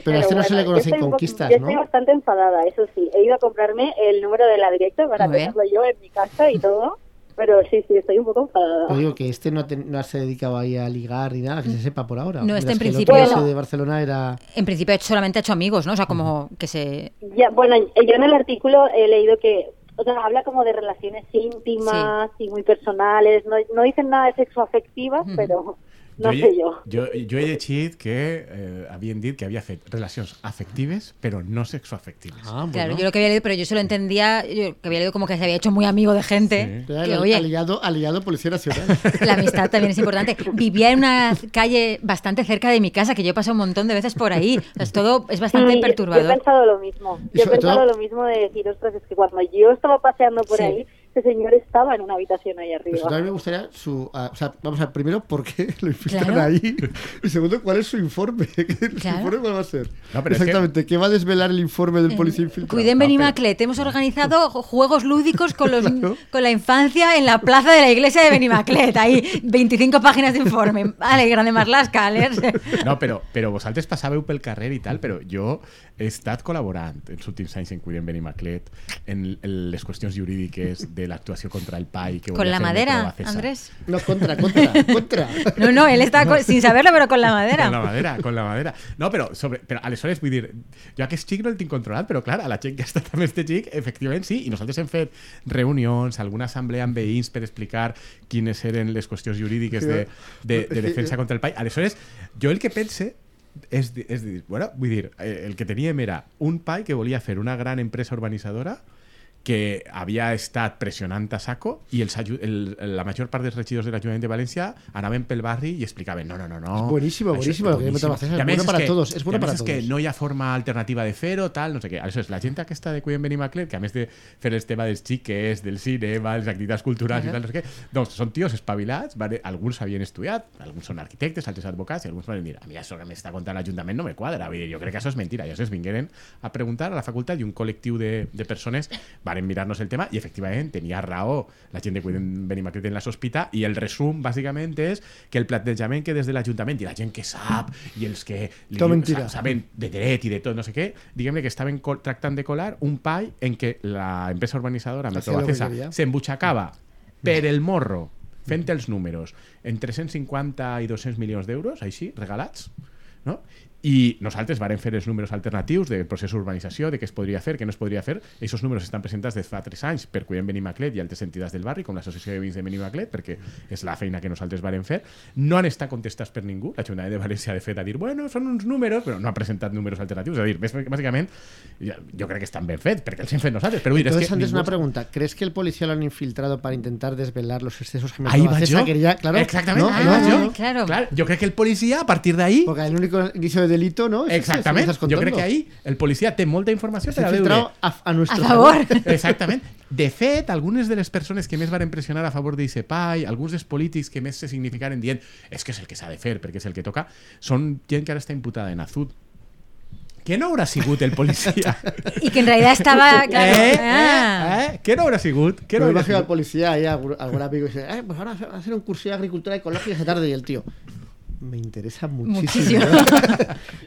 Pero a este no se le conocen conquistas, Yo estoy ¿no? bastante enfadada, eso sí. He ido a comprarme el número de la directa para tenerlo yo en mi casa y todo. Pero sí, sí, estoy un poco enfadada. Pero digo que este no, te- no se dedicado ahí a ligar ni nada, que se sepa por ahora. No, este en que el principio otro de Barcelona era... En principio solamente ha hecho amigos, ¿no? O sea, como que se... Ya, bueno, yo en el artículo he leído que, o sea, habla como de relaciones íntimas y muy personales. No, no dicen nada de sexo afectivas, Ujú. pero no he- sé yo. Jo, jo he llegit que eh, havien dit que havia fet relacions afectives, però no sexoafectives. Ah, Claro, bueno. yo lo que había leído, pero yo se lo entendía, yo que había leído como que se había hecho muy amigo de gente. Sí. Que, el oye, aliado, aliado Policía Nacional. la amistad también es importante. Vivía en una calle bastante cerca de mi casa, que yo he pasado un montón de veces por ahí. O sea, es todo es bastante Sí, yo- Yo he perturbador. pensado lo mismo. Yo he pensado todo- lo mismo de decir, ostras, es que cuando yo estaba paseando por Sí. ahí, ese señor estaba en una habitación ahí Pues arriba. también me gustaría su. ah, o sea, vamos a ver, primero, ¿por qué lo infiltran Claro. ahí? Y segundo, ¿cuál es su informe? ¿Su Claro. informe cuál va a ser? No, pero es que- Exactamente, ¿qué va a desvelar el informe del policía infiltrado? Cuiden No, Benimaclet, hemos organizado juegos lúdicos con, los, Claro. con la infancia en la plaza de la iglesia de Benimaclet. Ahí, 25 páginas de informe. Vale, grande Marlaska, leerse. No, però, però vosaltres passàveu pel carrer i tal, però jo he estat col·laborant en els últims anys en Cuidem Benimaclet en, en les qüestions jurídiques de l'actuació contra el PAI que Con la madera. Andrés. No, contra, contra, contra. No, no, él está co- sin saberlo, pero con la madera. Con la madera, con la madera. No, però, sobre, però aleshores, vull dir, jo aquest xic no el tinc controlat, però clar, a la gent que ha estat amb este xic, efectivament sí, i nosaltres hem fet reunions, alguna assemblea amb veïns per explicar quines eren les qüestions jurídiques de, de, de defensa contra el PAI. Aleshores, jo el que pense di- és dir, bueno, vull dir, eh, el que teníem era un PAI que volia fer una gran empresa urbanitzadora que havia estat pressionant a saco i els, el, la major part dels regidors de l'Ajuntament de València anaven pel barri i explicaven no, no, no, no. Es buenísimo, Això buenísimo, lo que més bueno para que- todos, es bueno para és que todos. no hi ha forma alternativa de fer-ho, tal, no sé què. Aleshores, la gent aquesta de Cuidem Benimaclet, que a més de fer el tema dels xiques, del cinema, les activitats culturals i tal, no sé què, doncs són tios espavilats, vale? alguns havien estudiat, alguns són arquitectes, altres advocats, i alguns van dir, a mi això que m'està contant l'Ajuntament no me quadra, vull dir, jo crec que això és mentira. I aleshores vingueren a preguntar a la facultat i un col·lectiu de, de persones varen mirar-nos el tema i efectivament tenia raó la gent de Cuidem Benimaclet en la sospita i el resum bàsicament és que el plantejament que des de l'Ajuntament i la gent que sap i els que li sa- saben de dret i de tot, no sé què, diguem-ne que estaven tractant de colar un PAI en què la empresa urbanitzadora Hacía Metro lo que Bacesa quería. s'embutxacava per el morro fent els números en 350 i 200 milions d'euros, així, regalats, no? I nosaltres varen fer els números alternatius del procés d'urbanització, de què es podria fer, què no es podria fer. Aquests números estan presentats des fa 3 anys per Cuidem Benimaclet i altres entitats del barri, com l'Associació de Veïns de Benimaclet, perquè és la feina que nosaltres varen fer. No han estat contestats per ningú. L'Ajuntament de València, de fet, ha dit, bueno, són uns números, però no ha presentat números alternatius. És a dir, bàs- bàsicament, jo crec que estan ben fets, perquè els hem fet nosaltres. Però dir, és Entonces, que antes ningú- una pregunta. ¿Crees que el policía lo han infiltrado para intentar desvelar los excesos que Ahí Metro va quería? Claro. Exactament, ¿No? ahí ¿No? va ¿No? ¿No? Claro. Clar, jo crec que el policia, a partir d'ahí, Porque el único indicio de delito, ¿no? Es ese, eso que crec contando. que ahí el policia té molta informació Se per ha a veure... a, a nuestro A favor. Exactament. De fet, algunes de les persones que més van impressionar a favor d'Isepai, alguns dels polítics que més se significaren dient és que és el que s'ha de fer, perquè és el que toca, són gent que ara està imputada en Azud. Què no haurà sigut el policia? Y que en realidad estaba. Claro, eh, ah. eh, eh? Què no haurà sigut? Què Me no haurà sigut? policía ahí, algún, algún amigo, y dice, eh, pues ahora va a hacer un curso de agricultura ecológica esta tarde. Y el tío, me interesa muchísimo.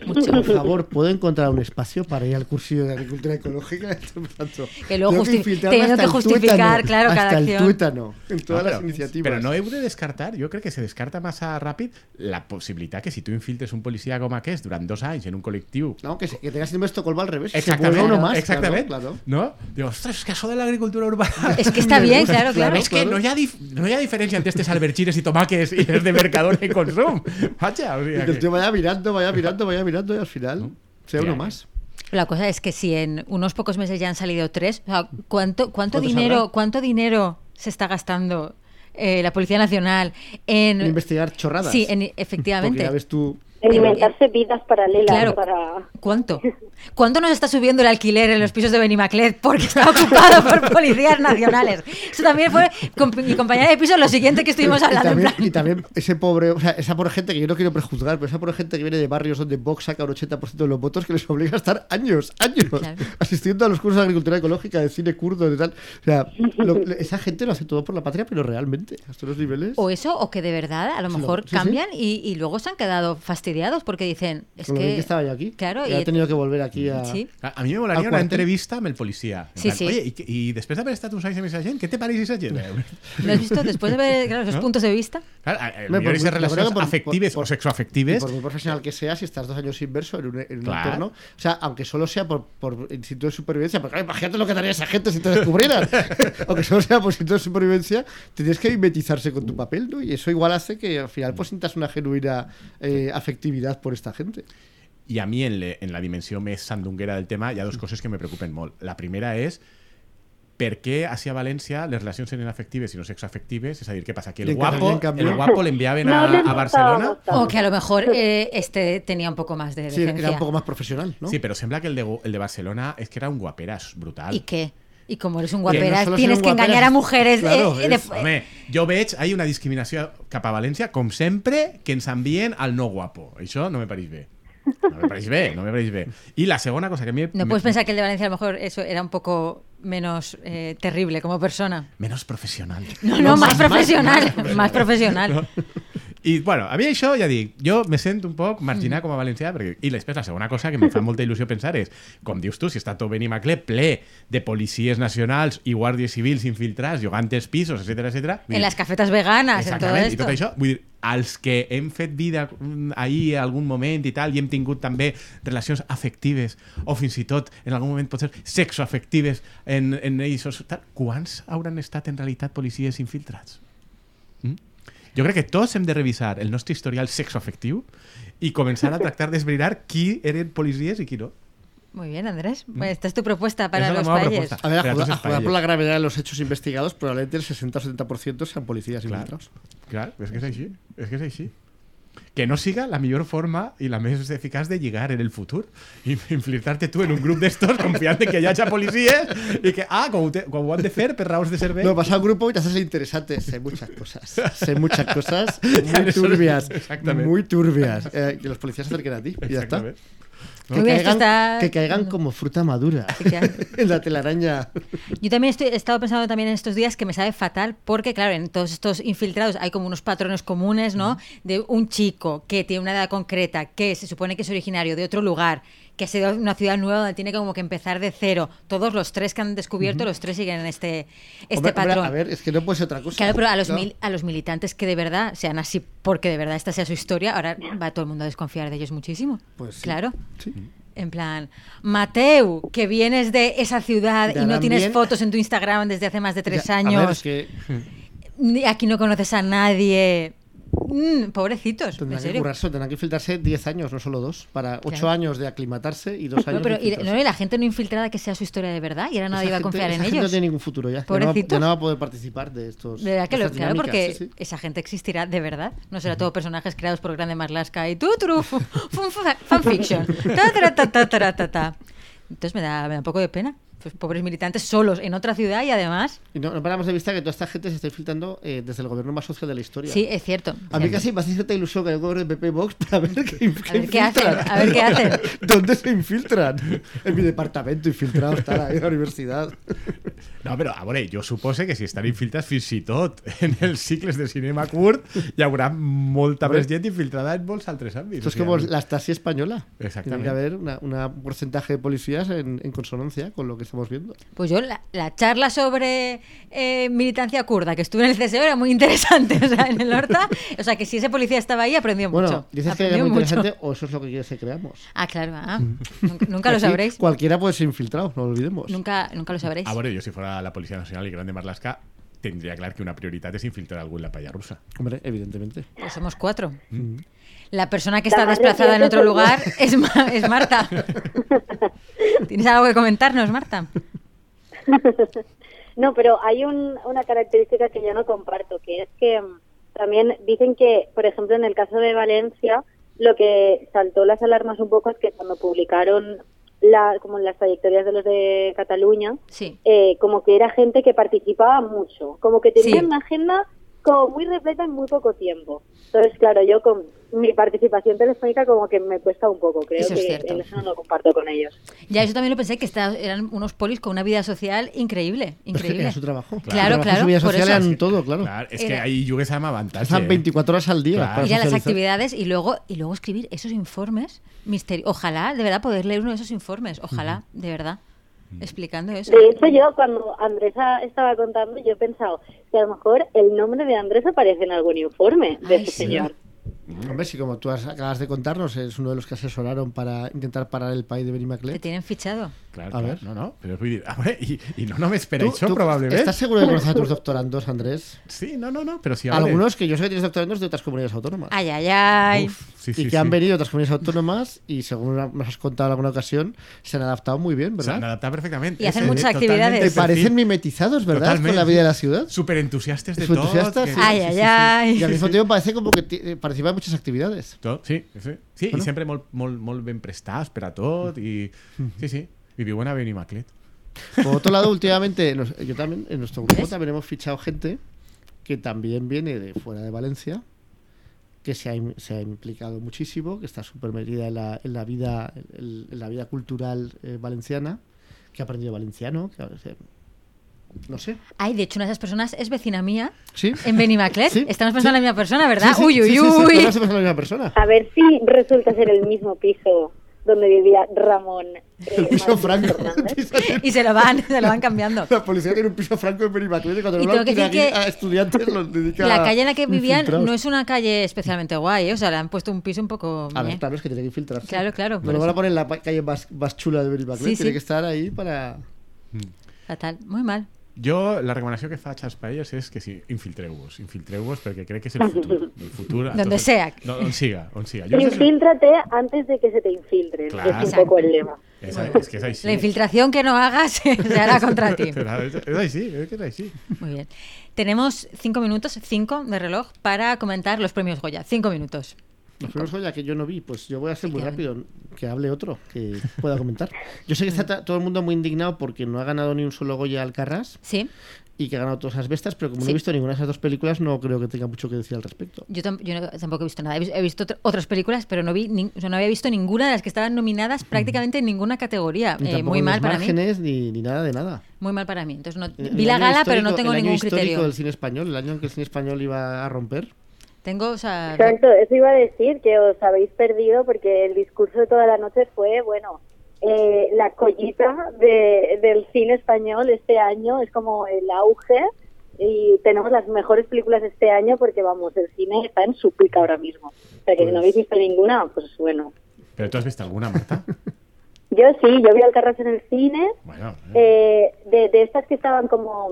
Muchísimo. Por favor, ¿puedo encontrar un espacio para ir al cursillo de agricultura ecológica? Tanto, Que luego tengo teniendo hasta que justificar, tuétano, claro, cada hasta el acción. tuétano, en todas No, las iniciativas. Però no heu de descartar, jo crec que se descarta massa ràpid la possibilitat que si tu infiltres un policia com aquest durant dos anys en un col·lectiu No, que, se- que tenga síndrome de Estocolmo al revés. y se Exactament, vuelva uno más. exactament. Claro, claro. No? Diu, ostres, és que de l'agricultura urbana... Es que está bien, claro, claro. és que no hi, ha dif no hi ha diferència entre estes albergines i tomaques i les de Mercadona i Consum. Vaja, o Y que el que... tío vaya mirando, vaya mirando, vaya mirando y al final sea uno Ya. más. La cosa es que si en unos pocos meses ya han salido tres, o sea, ¿cuánto, cuánto ¿Cuántos dinero, habrá? cuánto dinero se está gastando eh, la Policía Nacional en En investigar chorradas. Sí, en- Porque efectivamente. ya ves tú. En inventarse vidas paralelas Claro. para... ¿Cuánto? ¿Cuánto nos está subiendo el alquiler en los pisos de Benimaclet porque está ocupado por policías nacionales? Eso también fue con mi compañera de piso lo siguiente que estuvimos y, hablando. en también, plan- y también ese pobre, o sea, esa pobre gente que yo no quiero prejuzgar, pero esa pobre gente que viene de barrios donde Vox saca un 80% de los votos que les obliga a estar años, años, Claro. asistiendo a los cursos de agricultura ecológica, de cine kurdo, de tal. O sea, lo- esa gente lo hace todo por la patria, pero realmente, a estos niveles. O eso, o que de verdad a lo Sí, mejor sí, sí. cambian Y, y luego se han quedado fastidiados fastidiados porque dicen, es Como que... que estaba yo aquí. Claro, y y- ha tenido que volver aquí a. Sí. A a mi me molaria Al una entrevista amb el policia. En Sí, plan, sí. Oye, i, que- i després d'haver estat uns anys amb aquesta gent, què te aquesta gent? ¿Lo has visto? Después de ver claro, esos ¿No? puntos de vista. Claro, a- a- por esas que por- afectives por- o Y sexoafectives por muy profesional que seas, si estás dos años inverso en un, en un Claro. entorno, o sea, aunque solo sea por, por instinto de supervivencia, porque claro, imagínate lo que daría esa gente si te descubrieran, aunque solo sea por instinto de supervivencia, tendrías que mimetizarse con tu papel, ¿no? Y eso igual hace que al final pues sientas una genuina eh, afectividad por esta gente. I a mi, en, le, en la dimensió més sandunguera del tema, hi ha dues coses que me preocupen molt. La primera és per què hacia València les relacions eren afectives i no sexoafectives? És a dir, què passa? Que el guapo, el guapo l'enviaven No a, a Barcelona. O que a lo mejor eh, este tenía un poco más de Sí, decencia. era un poco más profesional, ¿no? Sí, però sembla que el de, el de Barcelona és que era un guaperas brutal. ¿Y qué? Y como eres un no solo tienes un que engañar a mujeres. claro, eh, de- Home, jo veig, hi una discriminació cap a València, com sempre, que ens envien al no guapo. Això no me pareix bé. No me pareix bé, no me pareix bé. I la segona cosa que a mi... no me- puedes pensar que el de Valencia a lo mejor eso era un poco menos eh, terrible como persona. Menos professional. No, no, más, profesional. Más, profesional. I, bueno, a mi això, ja dic, jo me sento un poc marginat com a valencià, perquè, i després la segona cosa que em fa molta il·lusió pensar és, com dius tu, si està tot Benimaclet ple de policies nacionals i guàrdies civils infiltrats, llogantes pisos, etc etc. En las cafetas veganas, en todo Exactament, i esto. tot això, vull dir, els que hem fet vida mm, ahir algun moment i tal, i hem tingut també relacions afectives, o fins i tot en algun moment potser sexoafectives en, en ells, tal, quants hauran estat en realitat policies infiltrats? Mm? Jo crec que tots hem de revisar el nostre historial sexoafectiu i començar a tractar d'esbrinar qui eren policies i qui no. Muy bien, Andrés. Pues esta es tu propuesta para Esa es los propuesta. A ver, a Pero jugar, entonces a jugar por la gravedad de los hechos investigados, probablemente el 60 o 70% sean policías Clar, infiltrados. clar, és que és així, és que és així. Que no siga la millor forma i la més eficaç de lligar en el futur. I infiltrar-te tu en un grup d'estos confiant en que hi hagi policies i que, ah, com ho, te, han de fer per raons de servei. No, vas al grupo y te haces interesante. Sé muchas cosas. Sé muchas cosas Ya, muy turbias. exactamente. Muy turbias. Eh, que los policías se acerquen a ti y ya está. Que caigan, está- que caigan como fruta madura en la telaraña. Yo también estoy, he estado pensando también en estos días que me sabe fatal porque, claro, en todos estos infiltrados hay como unos patrones comunes, ¿no? De un chico que tiene una edad concreta, que se supone que es originario de otro lugar, que ha sido una ciudad nueva donde tiene como que empezar de cero. Todos los tres que han descubierto, los tres siguen en este, este Hombre, hombre, patrón. a ver, es que no puede ser otra cosa. Claro, pero a los, ¿no? mil- a los militantes que de verdad sean así porque de verdad esta sea su historia, ahora va todo el mundo a desconfiar de ellos muchísimo. Pues sí. Claro. Sí. En plan, Mateu, que vienes de esa ciudad y no tienes bien. fotos en tu Instagram desde hace más de tres Ya, a años, ver, es que aquí no conoces a nadie. Mm, pobrecitos, en tendrán que currarse, tendrán que infiltrarse 10 años, no solo dos, para 8 Claro. años de aclimatarse y 2 años No, pero de y, no, y la gente no infiltrada que sea su historia de verdad y ahora nadie va a confiar en esa gente ellos. no tiene ningún futuro ya. Ya no, ya no va a poder participar de estos. De verdad que lo, claro, porque sí, sí. esa gente existirá de verdad. No será todo personajes creados por Grande Marlaska y tú, fu- fanfiction. Entonces me da, me da un poco de pena. Pues pobres militantes solos en otra ciudad y además. Y no, no paramos de vista que toda esta gente se está infiltrando eh, desde el gobierno más social de la historia. Sí, es cierto. A mí casi me hace cierta ilusión que el gobierno de PP Vox para ver qué, A ver qué hacen, a ver qué hacen. ¿Dónde se infiltran? En mi departamento infiltrados, están ahí en la universidad. No, però, a veure, jo supose que si estan infiltrats fins i tot en els cicles de cinema curt hi haurà molta més gent infiltrada en molts altres àmbits. Esto es como la Stasi española. Exactamente. Tiene que haber una- una- un porcentaje de policías en, en consonancia con lo que estamos viendo. Pues yo, la, la charla sobre eh, militancia kurda que estuve en el CSO era muy interesante. O sea, en el Horta. O sea, que si ese policía estaba ahí, aprendió Bueno, mucho. dices que Aprendió es muy mucho. interesante o eso es lo que quieres que creamos. Ah, claro. ah. Nunca, nunca lo sabréis. Cualquiera puede ser infiltrado, no lo olvidemos. Nunca, nunca lo sabréis. A veure, jo si fora la Policia Nacional i Grande Marlaska tindria clar que una prioritat és infiltrar algú en la palla russa. Hombre, evidentemente. Pues somos cuatro. Mm. La persona que está desplazada en otro yo. lugar es, Ma- es Marta. ¿Tienes algo que comentarnos, Marta? No, pero hay un- una característica que yo no comparto, que es que mm, también dicen que, por ejemplo, en el caso de Valencia, lo que saltó las alarmas un poco es que cuando publicaron la, como las trayectorias de los de Cataluña, Sí. eh, como que era gente que participaba mucho, como que tenían Sí. una agenda como muy repleta en muy poco tiempo. Entonces, claro, yo con mi participación telefónica como que me cuesta un poco, creo Eso es que cierto. en eso no lo comparto con ellos. Ya, eso también lo pensé, que esta- eran unos polis con una vida social increíble, Es que increíble. era su trabajo. Claro, y claro, Su vida social eso. eran todo, claro. Claro, es que Era- hay yugues amb avantatge. Están eh? 24 horas al día. Claro. para Ir a las actividades y luego, y luego escribir esos informes misteriosos. Ojalá, de verdad, poder leer uno de esos informes. Ojalá, de verdad, explicando eso. De hecho, yo cuando Andresa estaba contando, yo he pensado que a lo mejor el nombre de Andrés aparece en algún informe de Ay, ese sí. señor. Hombre, si como tú has- acabas de contarnos, es uno de los que asesoraron para intentar parar el país de Benny Te Maclet. tienen fichado. Claro, A claro, ver. no, no, pero dir, a i, i no només per ¿Tú- això, tú probablement. ¿Estás seguro de conocer a tus doctorandos, Andrés? Sí, no, no, no, pero sí, a. Algunos que yo sé que tienes doctorandos de otras comunidades autónomas. Ay, ay, ay. Uf, sí, y sí, que sí. han venido de otras comunidades autónomas y según nos has contado en alguna ocasión, se han adaptado muy bien, Se han ¿verdad? adaptado perfectamente. Y hacen Ese, muchas totalmente actividades. Te parecen mimetizados, ¿verdad? Totalmente. Con la vida de la ciudad. Súper entusiastes de sí. Ay, ay, ay. Y al mismo tiempo parece como que eh, participa en muchas actividades. Tot, sí, sí. Sí, Bueno. i sempre molt, molt, molt ben prestats per a tot. I, sí, sí. I viuen a Benimaclet. Por otro lado, últimamente, nos- yo también, en nuestro grupo también hemos fichado gente que también viene de fuera de Valencia, que se ha, se ha implicado muchísimo, que está súper metida en la, en la vida en, en la vida cultural eh, valenciana, que ha aprendido valenciano, que, o sea, no sé. Ay, de hecho, una de esas personas es vecina mía ¿Sí? en Benimaclet. Sí, Estamos pensando sí. en la misma persona, ¿verdad? Sí, sí, uy, uy, sí, sí, uy. todos somos la misma persona. A ver si resulta ser el mismo piso donde vivía Ramón. eh, El piso franco. Y se lo van, se lo van cambiando. La policía tiene un piso franco en Benimaclet y cuando Y no lo que decir aquí que a estudiantes los dedica La calle en la que vivían infiltrados. no es una calle especialmente guay, ¿eh? o sea, le han puesto un piso un poco... A ver, meh. claro, es que tiene que infiltrarse. Claro, claro, No lo van a poner en la calle más, más chula de Benimaclet, Sí, tiene sí. que estar ahí para... Fatal, muy mal. Jo, la recomanació que faig als paelles és que sí, infiltreu-vos, infiltreu-vos perquè crec que és el futur. El futur Donde sea. No, on siga, on siga. Jo, Infíltrate antes de que se te infiltren, Claro. que es un poco el lema. és que és així. La infiltración que no hagas se hará contra ti. És així, és que és així. Muy bien. Tenemos cinco minutos, cinco de reloj, para comentar los premios Goya. Cinco minutos. Los premios Goya que yo no vi, pues yo voy a ser muy rápido, que hable otro, que pueda comentar. Yo sé que está todo el mundo muy indignado porque no ha ganado ni un solo Goya Alcarrás Sí, y que ha ganado todas esas bestas, pero como no Sí. he visto ninguna de esas dos películas, no creo que tenga mucho que decir al respecto. yo, tam- yo no- tampoco he visto nada. He vis- he visto otr- otras películas, pero no vi, o sea, no había visto ninguna de las que estaban nominadas prácticamente en ninguna categoría. Ni Eh, muy mal para mí. márgenes ni, ni nada de nada. Muy mal para mí. Entonces no, vi la gala, pero no tengo el año ningún histórico criterio. del cine español, el año en que el cine español iba a romper. Tengo, o sea, Exacto, eso iba a decir, que os habéis perdido porque el discurso de toda la noche fue, bueno, eh, la collita de- del cine español este año es como el auge y tenemos las mejores películas este año porque, vamos, el cine está en su pica ahora mismo. O sea, que si no Pues- habéis visto ninguna, pues bueno. Però tu has vist alguna, Marta? Yo sí, yo vi Alcarrás en el cine, Bueno, eh. eh, de, de estas que estaban como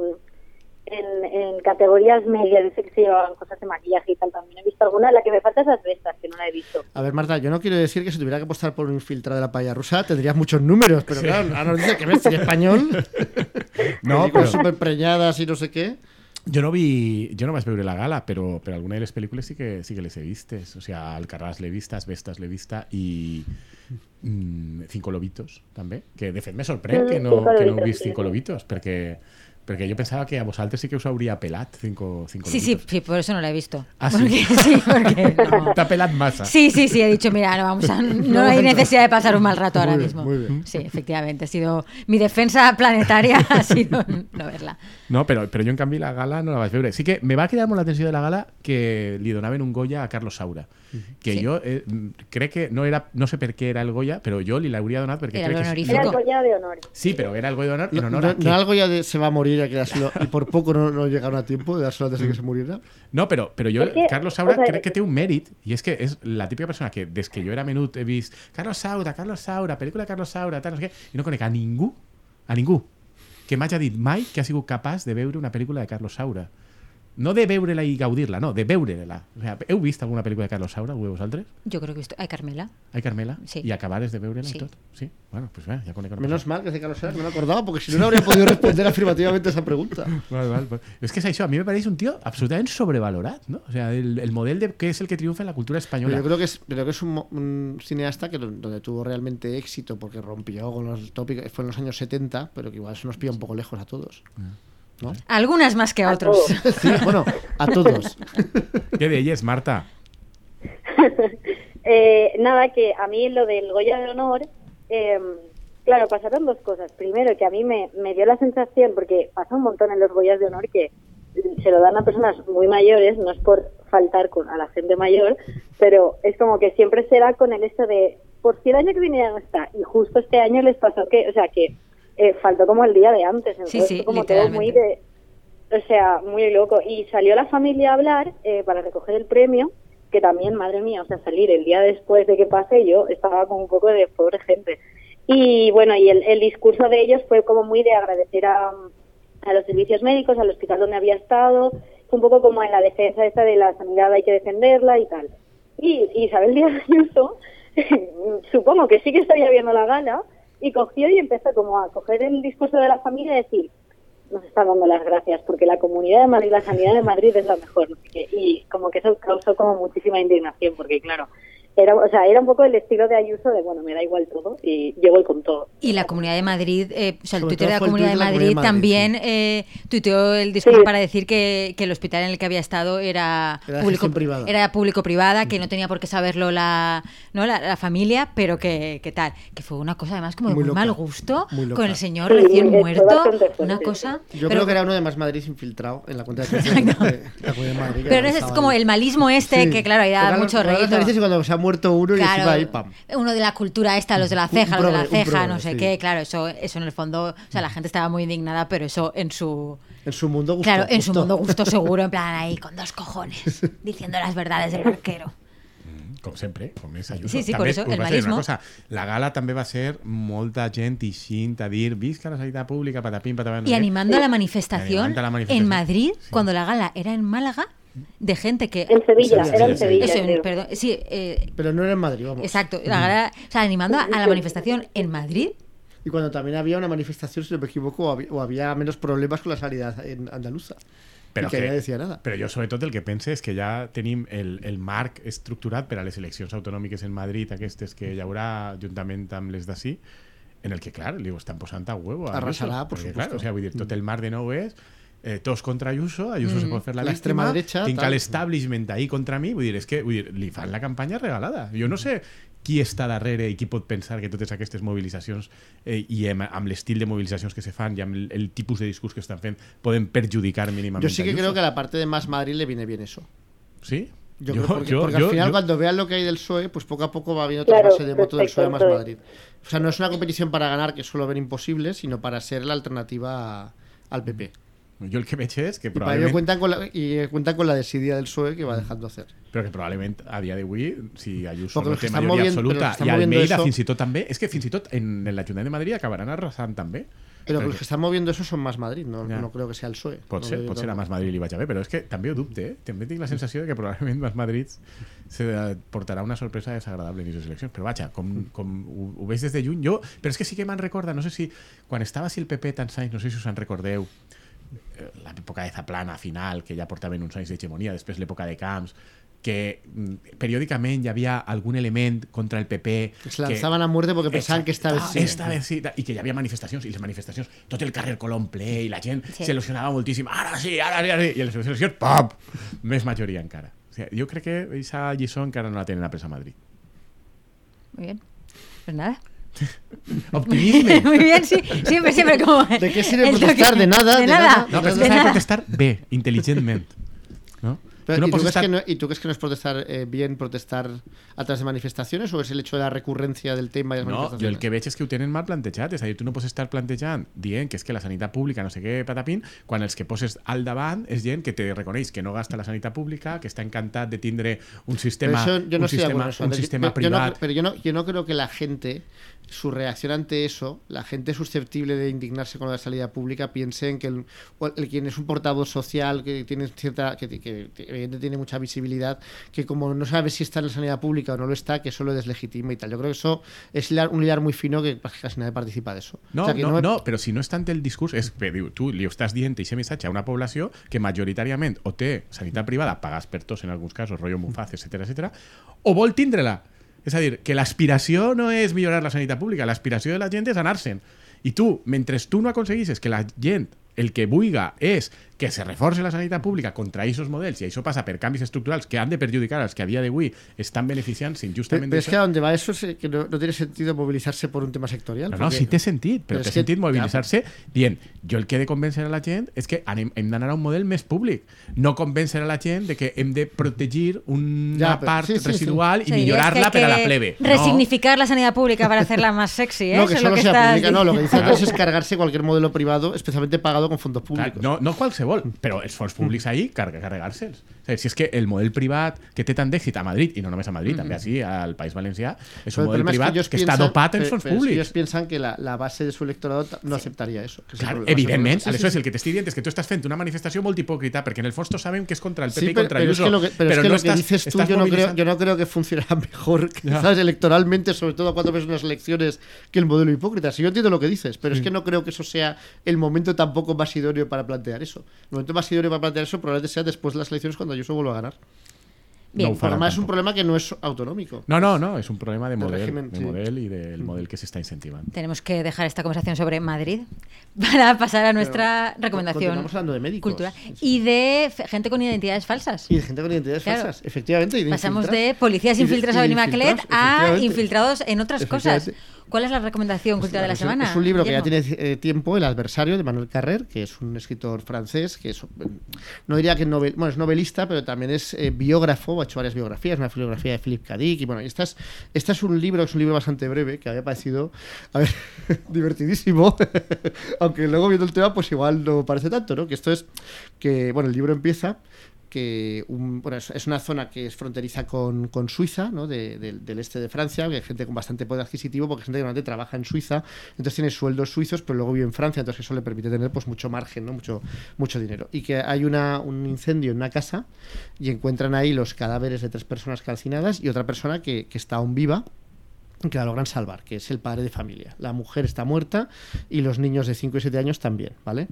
en, en categorías medias, de que se llevaban cosas de maquillaje y tal, también he visto alguna. La que me falta es las bestas, que no la he visto. A ver, Marta, yo no quiero decir que si tuviera que apostar por un infiltrado de la paella rusa tendrías muchos números, pero claro, ahora nos dice que ves cine español, No, películas però súper preñadas y no sé qué. jo no vi... Jo no vaig veure la gala, però, però alguna de les pel·lícules sí que, sí que les he vistes. O sea, Alcarràs l'he vista, Vestas l'he vista i mm, Cinco Lobitos, també. Que, de fet, me sorprèn que no, que no heu Lobitos, vist sí. Cinco Lobitos, perquè, perquè jo pensava que a vosaltres sí que us hauria pelat Cinco, cinco sí, sí, sí, por eso no la he visto. Ah. Porque, sí, porque no. Pelat massa. Sí, sí, sí, he dicho, mira, no, vamos a, no hay necesidad de pasar un mal rato ahora Muy bien, mismo. muy bien. Sí, efectivamente, ha sido mi defensa planetaria ha sido no verla. No, però, però jo, en canvi, la gala no la vaig veure. Sí que me va cridar molt l'atenció de la gala que li donaven un Goya a Carlos Saura. Que Sí. jo eh, crec que no era no sé per què era el Goya, però jo li l'hauria donat perquè Era que... Era el Goya de honor. Sí, pero era el Goya de honor en No, honor no- a no qué? algo ya de se va a morir hay que dárselo, y por poco no, no llegaron a tiempo de dárselo antes de que se muriera. No, jo, És que, Carlos Saura, o sea, crec que té un mèrit, i és que és la típica persona que des que jo era menut he vist Carlos Saura, Carlos Saura, pel·lícula de Carlos Saura, tal, no sé què, i no conec a ningú, a ningú, que m'hagi dit mai que ha sigut capaç de veure una pel·lícula de Carlos Saura. No de veure-la i gaudir-la, no, de veure-la. O sea, heu vist alguna pel·lícula de Carlos Saura, de vosaltres? Yo creo que he visto. Ay, Carmela. Ai, Carmela? Sí. I acabares de veure-la Sí. i tot? Sí? Bueno, pues ja conec una Menos mal que hace Carlos Saura, no me acordaba, porque si no, no habría podido responder afirmativamente a esa pregunta. Vale, vale, vale. Es que es això, a mí me parece un tío absolutamente sobrevalorat, ¿no? O sea, el, el modelo de qué es el que triunfa en la cultura Pero española. yo creo que es, creo que es un, mo- un cineasta que donde tuvo realmente éxito porque rompió con los tópicos, fue en los años 70, pero que igual eso nos pilla un poco lejos a todos. ¿No? Algunas más que A otros. Sí, bueno, a todos. ¿Qué de ellas, Marta? Eh, nada, que a mí lo del Goya de Honor, eh, claro, pasaron dos cosas. Primero, que a mí me, me dio la sensación, porque pasa un montón en los Goyas de Honor que se lo dan a personas muy mayores, no es por faltar con, a la gente mayor, pero es como que siempre se da con el hecho de, por si el año que viene ya no está, y justo este año les pasó que, o sea, que eh, faltó como el día de antes, entonces sí, fue como todo muy de, o sea, muy loco. Y salió la familia a hablar eh, para recoger el premio, que también, madre mía, o sea, salir el día después de que pase, yo estaba con un poco de pobre gente. Y bueno, y el, el discurso de ellos fue como muy de agradecer a, a los servicios médicos, al hospital donde había estado, un poco como en la defensa esta de la sanidad hay que defenderla y tal. Y Isabel Díaz Ayuso, supongo que sí que estaría viendo la gala, y cogió y empezó como a coger el discurso de la familia y decir, nos está dando las gracias porque la comunidad de Madrid, la sanidad de Madrid es la mejor. Y como que eso causó como muchísima indignación porque claro, era, o sea, era un poco el estilo de Ayuso de, bueno, me da igual todo y yo voy con todo. Y la Comunidad de Madrid, eh, o sea, el Twitter de la Comunidad de tuit de la Madrid, Comunidad de también Madrid, eh, tuiteó el discurso Sí. para decir que, que el hospital en el que había estado era, Era público gestión privada. era público-privada, que no tenía por qué saberlo la, ¿no? la, la familia, pero que, que tal. Que fue una cosa además como de Muy muy, mal gusto, Muy con el señor Sí, recién muerto, una sí. cosa... Yo pero- creo que era uno de Más Madrid infiltrado en la cuenta de la Comunidad de Madrid. Pero es como ahí. el malismo este, Sí. que claro, ahí da mucho tocar las rédito. narices y cuando se ha muerto uno y Claro, encima ahí, pam. uno de la cultura esta, los de la ceja, los de la ceja, progre, no sé sí. qué, claro, eso, eso en el fondo, o sea, la gente estaba muy indignada, pero eso en su, En su mundo gustó. claro, en su mundo gusto seguro, en plan ahí, con dos cojones, diciendo las verdades del arquero. Com sempre, com és Ayuso. Sí, sí, també us el vaig dir. Una cosa, la gala també va ser molta gent ixint a dir visca la sanitat pública, patapim, patapam... no Y què. animando a la manifestación Animando a la manifestación. en Madrid, Sí. cuando la gala era en Málaga, de gente que... En Sevilla, era en. Sevilla. Eso, en- creo. perdón, sí, eh, Pero no era en Madrid, vamos. exacto, la gala, o sea, animando a, la manifestación en Madrid, Y cuando también había una manifestación, si no me equivoco, o había, o había menos problemas con la sanidad en andaluza. Però I que, nadie decía nada. Però jo sobretot el que pense és que ja tenim el, el marc estructurat per a les eleccions autonòmiques en Madrid, aquestes que hi haurà juntament amb les d'ací, en el que, clar, li ho estan posant a huevo. a Arrasarà, perquè, supuesto. Clar, o sea, vull dir, tot el marc de nou és eh, tots contra Ayuso, Ayuso se pot fer la, La extrema derecha, tinc tal. l'establishment ahí contra mi, vull dir, és que vull dir, li fan la campanya regalada. Jo no sé qui està darrere i qui pot pensar que totes aquestes mobilitzacions eh, i amb, amb l'estil de mobilitzacions que se fan i amb el, el tipus de discurs que estan fent poden perjudicar mínimamente Yo sí que Ayuso. creo que a la parte de Más Madrid le viene bien eso. ¿Sí? Yo, creo porque, porque al final, cuando vean lo que hay del PSOE, pues poco a poco va viendo otra Claro, base de voto del PSOE más. Madrid. O sea, no es una competición para ganar, que suelo ver imposible, sino para ser la alternativa al PP. Yo el que veig és que Y para ello probablement, cuentan con la, y cuentan con la desidia del PSOE que va dejando hacer. però que probablement a dia d'avui, si Ayuso no que però els absoluta que moviendo Almeida eso- tot també, és que tot en, en l'Ajuntament de Madrid acabaran arrasant també. Pero los que están moviendo eso son más Madrid, no, no creo que sea el PSOE. Pot No ser, pot ser a. Mas Madrid li vaig a bé, però és que també ho dubte, eh? També tinc la sensació de que probablement Mas Madrid se portarà una sorpresa desagradable en aquestes eleccions. Però vaja, com, com ho, ho veig des de lluny, jo... Però és que sí que me'n recorda, no sé si... Quan estava si el PP tants anys, no sé si us en recordeu, l'època de Zaplana final, que ja portaven uns anys d'hegemonia, després l'època de Camps, que mm, periòdicament hi havia algun element contra el PP Que se lanzaban a muerte porque pensaban que esta vez sí. esta vez sí, i que hi havia manifestacions i les manifestacions, tot el carrer Colom ple i la gent Sí. s'il·lusionava moltíssim ara sí, ara sí, ara sí, i les eleccions pop, més majoria encara o sigui, jo crec que aquesta lliçó encara no la tenen apresa a Madrid muy bien, pues nada. optimisme Muy bien, sí, siempre, siempre como... ¿De qué sirve protestar? toque- De nada, de de nada. nada. no, però és de que nada. protestar bé, intel·ligentment no? Pero, no ¿y, tú crees estar... que no, ¿Y tú crees que no es protestar eh, bien protestar a través de manifestaciones o es el hecho de la recurrencia del tema y las No, manifestaciones? el que veig és que ho tenen mal plantejat. És a dir, tu no pots estar plantejant dient que és que la sanitat pública no sé què patapín, quan els que poses al davant és gent que te reconeix que no gasta la sanitat pública, que està encantat de tindre un Pero sistema, yo no un sistema, un Yo- sistema no- pero yo no, yo no creo que la gente, su reacción ante eso, la gente susceptible de indignarse con la salida pública, piense en que el, quien es un portavoz social, que tiene cierta, que, que- tiene mucha visibilidad, que como no sabe si está en la sanidad pública o no lo está, que eso lo deslegitima y tal. Yo creo que eso es un hilar muy fino que casi nadie participa de eso. No, O sea, que no, me- no, però si no és tant el discurs, és que diu, tu li estàs dient aquest missatge a una població que majoritàriament o té sanitat privada, pagats per tots en alguns casos, rotllo Mufaz, etc etc, o vol tindre-la. A dir, que l'aspiració no és millorar la sanitat pública, l'aspiració de la gent és anar-se'n. I tu, mentre tu no aconseguissis que la gent el que buiga és que se reforce la sanitat pública contra aquests models i això passa per canvis estructurals que han de perjudicar als que a dia d'avui estan beneficiant-se injustament pero es que a donde va eso es que no, no tiene sentido movilizarse por un tema sectorial. No, no, sí té sentit, però Però té sentit mobilitzar-se dient jo el que he de convèncer a la gent és que anem, hem d'anar a un model més públic, no convèncer a la gent de que hem de protegir una Ja, però- part sí, sí, sí. residual i Sí, millorarla hay per a la plebe. No. Resignificar la sanidad pública para hacerla más sexy, ¿eh? No, Eso que es lo solo que sea estás pública, no. Lo que dice. Andrés es cargarse cualquier modelo privado, especialmente pagado con fondos públicos. no, no qualsevol, però els fons públics ahir carregar-se'ls. Si és que el model privat que té tant d'èxit a Madrid, i no només a Madrid, també així al País Valencià, és un Pero el model problema es privat que, ellos està piensan- dopat en fons es que piensan que la, la base de su electorado no aceptaría eso. que es el Clar, evidentment, Sí, sí, aleshores sí. el que t'estic dient és que tu estàs fent una manifestació molt hipòcrita perquè en el fons tots sabem que és contra el PP Sí, i contra es que que, pero es que, no lo que estàs- dices tú yo no, creo, yo no creo que funcionará mejor, que. ¿sabes? Electoralmente, sobre todo cuando ves unas elecciones, que el modelo hipócrita. Si yo entiendo lo que dices, pero es que no creo que eso sea el momento tampoco más idóneo para plantear eso. El momento más idóneo para plantear eso probablemente sea después de las elecciones cuando Ayuso vuelva a ganar. Bien, No es un problema que no es autonómico. No, no, no, és un problema de Del model, régimen, de sí. model i del model que s'està incentivant. Tenemos que dejar esta conversación sobre Madrid para pasar a nuestra Pero recomendación continuamos hablando de médicos. cultural y de gente con identidades falsas. Y de gente con identidades Claro. falsas, efectivamente. y de Pasamos de policías Y infiltrados y a Benimaclet infiltrados, a infiltrados en otras cosas. ¿Cuál es la recomendación cultural de la semana? Es un libro que ya tiene eh, tiempo, El adversario, de Manuel Carrer, que es un escritor francés, que es, eh, no diría que es novel, bueno, es novelista, pero también es eh, biógrafo, ha hecho varias biografías, una biografía de Philip K. Dick, y bueno, esta es, esta es un libro, es un libro bastante breve, que había parecido, a ver, divertidísimo, aunque luego viendo el tema, pues igual no parece tanto, ¿no? Que esto es, que, bueno, el libro empieza que un- bueno, es, una zona que es fronteriza con, con Suiza, ¿no? De- del- este de Francia, que hay gente con bastante poder adquisitivo, porque gente que normalmente trabaja en Suiza, entonces tiene sueldos suizos, pero luego vive en Francia, entonces eso le permite tener pues mucho margen, ¿no? mucho, mucho dinero. Y que hay una, un incendio en una casa y encuentran ahí los cadáveres de tres personas calcinadas y otra persona que, que está aún viva que la logran salvar, que es el padre de familia. La mujer está muerta y los niños de 5 y 7 años también, ¿vale?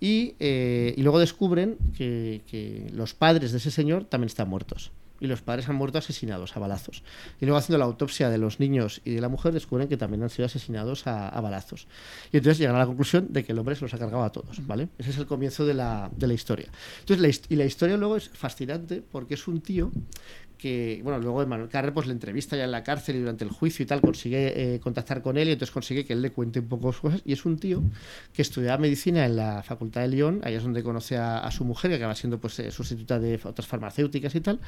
Y, eh, y luego descubren que, que los padres de ese señor también están muertos. Y los padres han muerto asesinados a balazos. Y luego haciendo la autopsia de los niños y de la mujer descubren que también han sido asesinados a, a balazos. Y entonces llegan a la conclusión de que el hombre se los ha cargado a todos, ¿vale? Ese es el comienzo de la, de la historia. Entonces, la, his- y la historia luego es fascinante porque es un tío que, bueno, luego Manuel Carrer pues le entrevista ya en la cárcel y durante el juicio y tal, consigue eh, contactar con él y entonces consigue que él le cuente un poco sus cosas. Y es un tío que estudiaba medicina en la Facultad de Lyon, ahí es donde conoce a, a su mujer, que acaba siendo pues eh, sustituta de otras farmacéuticas y tal.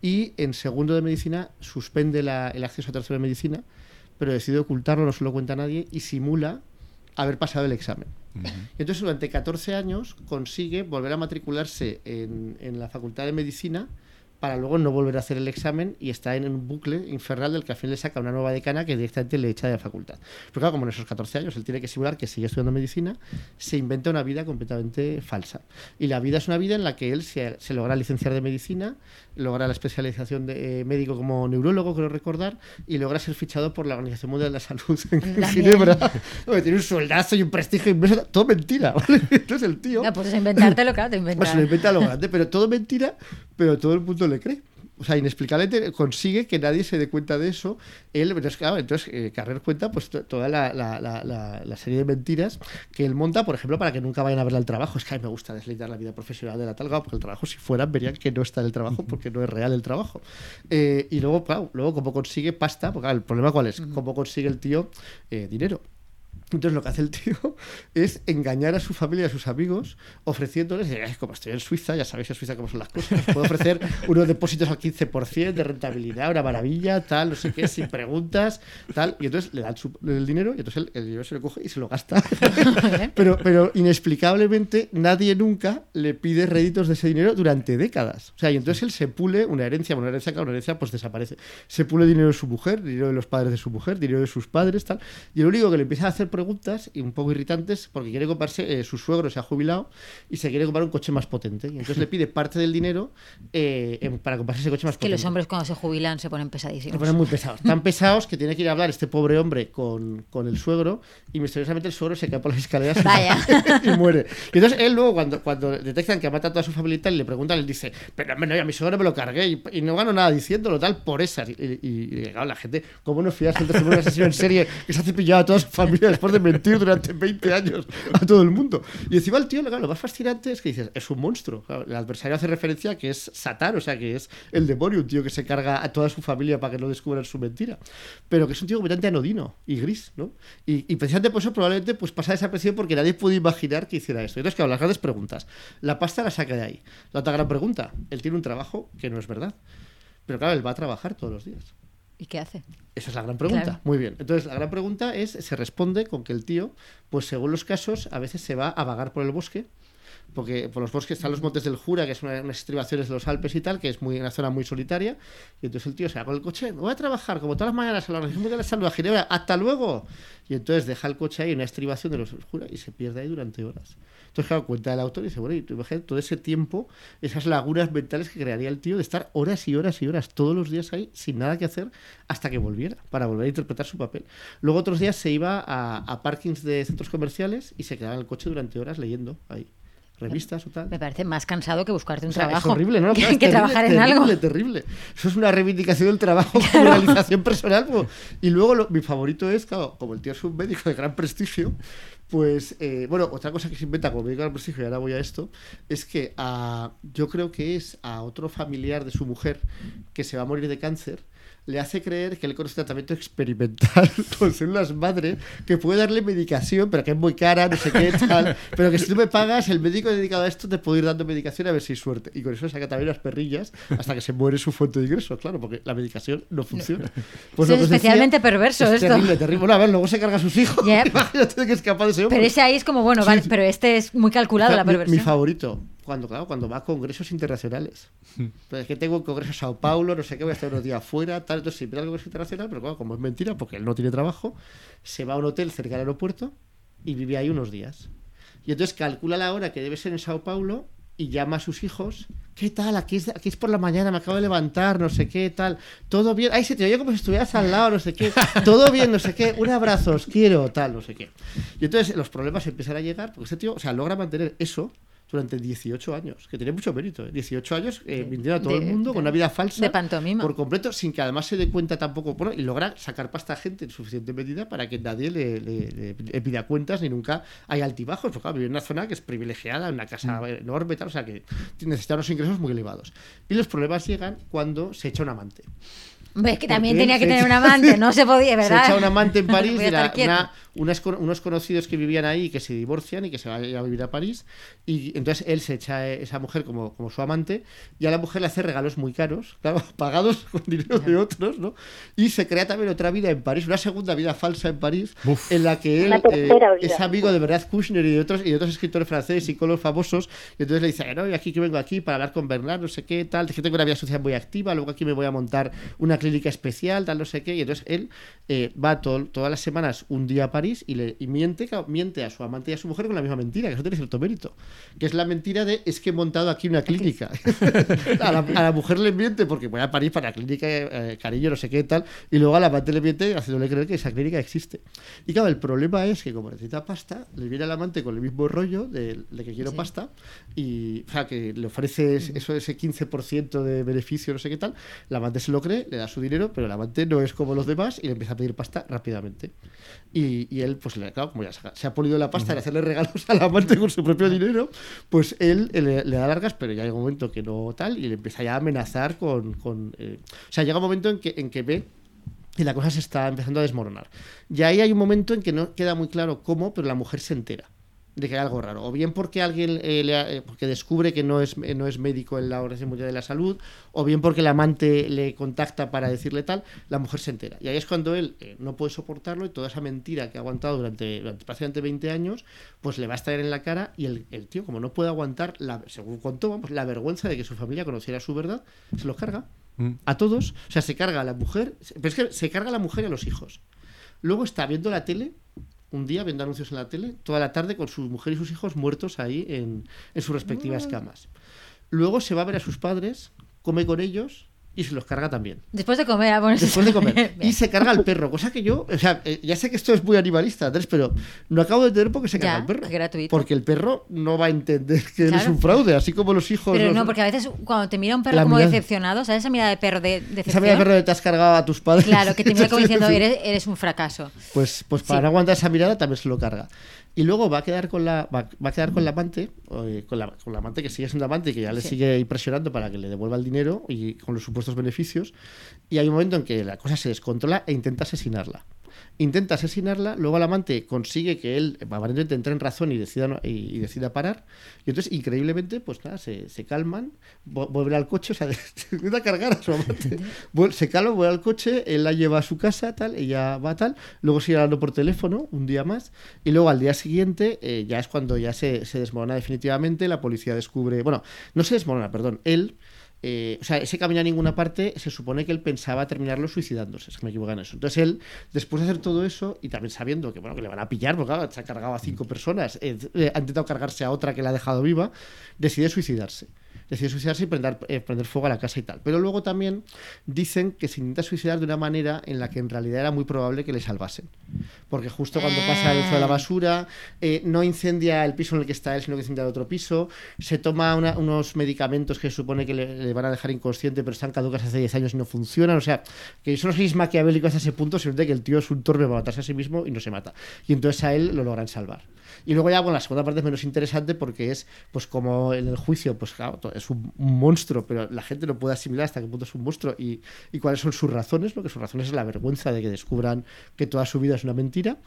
Y en segundo de medicina suspende la- el acceso a tercero de medicina, pero decide ocultarlo, no se lo cuenta a nadie y simula haber pasado el examen. Y entonces durante 14 años consigue volver a matricularse en, en la Facultad de Medicina para luego no volver a hacer el examen y está en un bucle infernal del que al final le saca una nueva decana que directamente le echa de la facultad. Pero claro, como en esos 14 años él tiene que simular que sigue estudiando medicina, se inventa una vida completamente falsa. Y la vida es una vida en la que él se, se logra licenciar de medicina, logra la especialización de eh, médico como neurólogo, creo recordar, y logra ser fichado por la Organización Mundial de la Salud en También. Ginebra. Tiene un soldazo y un prestigio inmenso, todo mentira, ¿vale? Entonces el tío... No, puedes inventártelo, claro, te Pues inventas. se lo inventa lo grande, pero todo mentira, pero todo el mundo le cree. O sea, inexplicablemente consigue que nadie se dé cuenta de eso. Él, entonces, claro, entonces eh, Carrer cuenta pues to- toda la, la- la- la- serie de mentiras que él monta, por ejemplo, para que nunca vayan a verle al trabajo. Es que a mí me gusta deslindar la vida profesional de la talga, porque el trabajo, si fueran, verían que no está en el trabajo, porque no es real el trabajo. Eh, y luego, claro, luego cómo consigue pasta, porque claro, el problema cuál es, cómo consigue el tío eh, dinero. Entonces lo que hace el tío es engañar a su familia y a sus amigos ofreciéndoles, "Eh, como estoy en Suiza, ya sabéis en Suiza cómo son las cosas, os puedo ofrecer unos depósitos al 15% de rentabilidad, una maravilla, tal, no sé qué, sin preguntas, tal. Y entonces le dan su- el dinero y entonces el, el dinero se lo coge y se lo gasta. pero, pero inexplicablemente nadie nunca le pide réditos de ese dinero durante décadas. O sea, y entonces él se pule una herencia, una herencia, claro, una herencia pues desaparece. Se pule dinero de su mujer, dinero de los padres de su mujer, dinero de sus padres, tal. Y el único que le empieza a hacer preguntas y un poco irritantes porque quiere comprarse, eh, su suegro se ha jubilado y se quiere comprar un coche más potente. Y entonces le pide parte del dinero eh, para comprarse ese coche más Que potente. los hombres cuando se jubilan se ponen Se pesadísimos. ponen muy pesados. Tan pesados que tiene que ir a hablar este pobre hombre con, con el suegro y misteriosamente el suegro se cae por las escaleras Vaya. y muere. Y entonces él luego, cuando, cuando detectan que ha matado a toda su familia y tal, le preguntan, él dice, pero hombre, no, yo a mi suegro me lo cargué y, y no gano nada diciéndolo tal por esas. Y, y- y, claro, la gente, ¿cómo no fías del testimonio de un asesino en serie que se ha cepillado a toda su familia después de mentir durante 20 años a todo el mundo. Y encima el tío, claro, lo más fascinante es que dices, es un monstruo. El adversario hace referencia a que es Satán, o sea, que es el demonio, un tío que se carga a toda su familia para que no descubran su mentira. Pero que es un tío completamente anodino y gris, ¿no? Y, y precisamente por eso probablemente pues pasa desapercibido porque nadie puede imaginar que hiciera esto. Entonces, claro, las grandes preguntas. La pasta la saca de ahí. La otra gran pregunta, él tiene un trabajo que no es verdad. Pero claro, él va a trabajar todos los días. ¿Y qué hace? Esa es la gran pregunta. Claro. Muy bien. Entonces, la gran pregunta es, se responde con que el tío, pues según los casos, a veces se va a vagar por el bosque, porque por los bosques están los montes del Jura, que una- unas estribaciones de los Alpes y tal, que es muy, una zona muy solitaria, y entonces el tío se va con el coche, voy a trabajar como todas las mañanas a la Organización Mundial de la Salud a Ginebra, hasta luego. Y entonces deja el coche ahí en una estribación de los Jura y se pierde ahí durante horas. Entonces, claro, cuenta el autor y dice, bueno, y imagínate todo ese tiempo, esas lagunas mentales que crearía el tío de estar horas y horas y horas todos los días ahí sin nada que hacer hasta que volviera, para volver a interpretar su papel. Luego otros días se iba a parkings de centros comerciales y se quedaba en el coche durante horas leyendo ahí revistas o tal. Me parece más cansado que buscarte un O sea, trabajo. Es horrible, ¿no? Que, Claro, terrible, trabajar en terrible, algo. terrible. Eso es una reivindicación del trabajo como realización personal. Y luego lo- mi favorito es, claro, como el tío es un médico de gran prestigio, pues, eh, bueno, otra cosa que se inventa como médico de gran prestigio, y ahora voy a esto, es que a, yo creo que es a otro familiar de su mujer que se va a morir de cáncer, le hace creer que él conoce tratamiento experimental con células madre que puede darle medicación, pero que es muy cara, no sé qué, tal. Pero que si tú me pagas, el médico dedicado a esto te puede ir dando medicación a ver si hay suerte. Y con eso saca también las perrillas hasta que se muere su fuente de ingreso, claro, porque la medicación no funciona. Pues es os decía, especialmente perverso es esto. Terrible, terrible. Bueno, a ver, luego se carga a sus hijos. Yep. Imagínate que es capaz de hombre. Pero ese ahí es como, bueno, vale, pero este es muy calculado la Mi- mi, perversión. favorito, cuando, claro, cuando va a congresos internacionales. Pero es que tengo un congreso en Sao Paulo, no sé qué, voy a estar unos días fuera, tal. Entonces, siempre al congreso internacional, pero claro, como es mentira, porque él no tiene trabajo, se va a un hotel cerca del aeropuerto y vive ahí unos días. Y entonces calcula la hora que debe ser en Sao Paulo y llama a sus hijos. ¿Qué tal? Aquí es, aquí es por la mañana, me acabo de levantar, no sé qué, tal. Todo bien. Ay, se te oye como si estuvieras al lado, no sé qué. Todo bien, no sé qué. Un abrazo, os quiero, tal, no sé qué. Y entonces los problemas empiezan a llegar porque este tío, o sea, logra mantener eso durante 18 años, que tiene mucho mérito. ¿eh? 18 años eh, mintiendo a todo de- el mundo con una vida falsa. de pantomima. Por completo, sin que además se dé cuenta tampoco. Bueno, y logra sacar pasta a gente en suficiente medida para que nadie le, le- le- le pida cuentas ni nunca hay altibajos. Porque claro, vive en una zona que es privilegiada, una casa enorme, tal, o sea que necesita unos ingresos muy elevados. Y los problemas llegan cuando se echa un amante. Ves que también tenía que tener un amante, no se podía, ¿verdad? Se echa un amante en No París, estar quieto. una- unas unos conocidos que vivían ahí y que se divorcian y que se van a vivir a París. Y entonces él se echa a esa mujer como, como su amante y a la mujer le hace regalos muy caros, claro, pagados con dinero de otros, ¿no? Y se crea también otra vida en París, una segunda vida falsa en París, Uf. en la que él eh, es amigo de verdad Kushner y de otros, y de otros escritores franceses y psicólogos famosos. Y entonces le dice, no, y aquí que vengo aquí para hablar con Bernard, no sé qué, tal, es que tengo una vida social muy activa, luego aquí me voy a montar una clínica especial, tal, no sé qué. Y entonces él eh, va todo- todas las semanas un día a París y, le, y miente, miente a su amante y a su mujer con la misma mentira, que eso tiene cierto mérito. Que es la mentira de, es que he montado aquí una clínica. a, la, a la mujer le miente porque voy a París para la clínica, eh, cariño, no sé qué, tal. Y luego a la amante le miente haciéndole creer que esa clínica existe. Y claro, el problema es que como necesita pasta, le viene al amante con el mismo rollo de, de que quiero Sí. pasta y, o sea, que le ofrece es- eso, ese 15% de beneficio, no sé qué tal. La amante se lo cree, le da su dinero, pero el amante no es como los demás y le empieza a pedir pasta rápidamente. Y, y él, pues, le, claro, como ya se, ha polido la pasta de hacerle regalos al amante con su propio dinero, pues él le, le da largas, pero ya llega un momento que no tal y le empieza ya a amenazar con... con, eh, o sea, llega un momento en que, en que ve y la cosa se está empezando a desmoronar. Y ahí hay un momento en que no queda muy claro cómo, pero la mujer se entera de que hay algo raro. O bien porque alguien eh, le ha- eh, porque descubre que no es, eh, no es médico en la Organización Mundial de la Salud, o bien porque el amante le contacta para decirle tal, la mujer se entera. Y ahí es cuando él eh, no puede soportarlo y toda esa mentira que ha aguantado durante, durante prácticamente 20 años, pues le va a estar en la cara y el, el tío, como no puede aguantar, la, según contó, vamos, la vergüenza de que su familia conociera su verdad, se los carga Mm. a todos. O sea, se carga a la mujer, pero es que se carga a la mujer y a los hijos. Luego está viendo la tele, un día viendo anuncios en la tele, toda la tarde con su mujer y sus hijos muertos ahí en, en sus respectivas camas. Luego se va a ver a sus padres, come con ellos y se los carga también. Después de comer, ah, bueno, Después de comer. Bien. Y se carga al perro, cosa que yo, o sea, eh, ya sé que esto es muy animalista, Andrés, pero no acabo de entender por qué se carga al perro. gratuito. Porque el perro no va a entender que eres Claro. un fraude, así como los hijos. Pero los- no, porque a veces cuando te mira un perro La como mirada. decepcionado, ¿sabes esa mirada de perro de decepción? Esa mirada de perro de te has cargado a tus padres. Claro, que te mira como diciendo, eres, eres un fracaso. Pues, pues para Sí. no aguantar esa mirada también se lo carga. Y luego va a quedar con la, va, va a quedar con la amante, eh, con la, con la amante que sigue siendo amante y que ya le Sí. sigue impresionando para que le devuelva el dinero y con los supuestos beneficios. Y hay un momento en que la cosa se descontrola e intenta asesinarla. Intenta asesinarla, luego el amante consigue que él aparentemente entre en razón y decida, no- y, y decida parar. Y entonces, increíblemente, pues nada, se, se calman, vu- vuelven al coche, o sea, se intenta cargar a su amante. Se calma, vuelve al coche, él la lleva a su casa, tal, ella va tal, luego sigue hablando por teléfono un día más, y luego al día siguiente eh, ya es cuando ya se, se desmorona definitivamente, la policía descubre, bueno, no se desmorona, perdón, él... eh, o sea, ese camino a ninguna parte, se supone que él pensaba terminarlo suicidándose, es que me equivoco en eso. Entonces él, después de hacer todo eso, y también sabiendo que bueno que le van a pillar, porque claro, se ha cargado a cinco personas, eh, eh, ha intentado cargarse a otra que la ha dejado viva, decide suicidarse. Decide suicidarse y prender, eh, prender fuego a la casa y tal. Pero luego también dicen que se intenta suicidar de una manera en la que en realidad era muy probable que le salvasen. Porque justo cuando pasa el uso de la basura, eh, no incendia el piso en el que está él, sino que incendia el otro piso. Se toma una- unos medicamentos que se supone que le, le van a dejar inconsciente, pero están caducas hace 10 años y no funcionan. O sea, que eso no es maquiavélico hasta ese punto, sino que el tío es un torpe para matarse a sí mismo y no se mata. Y entonces a él lo logran salvar. Y luego ya, bueno, la segunda parte es menos interesante porque es, pues como en el juicio, pues claro, es un, un monstruo, pero la gente no puede asimilar hasta qué punto es un monstruo y, y cuáles son sus razones, ¿no? Que sus razones es la vergüenza de que descubran que toda su vida es una mentira.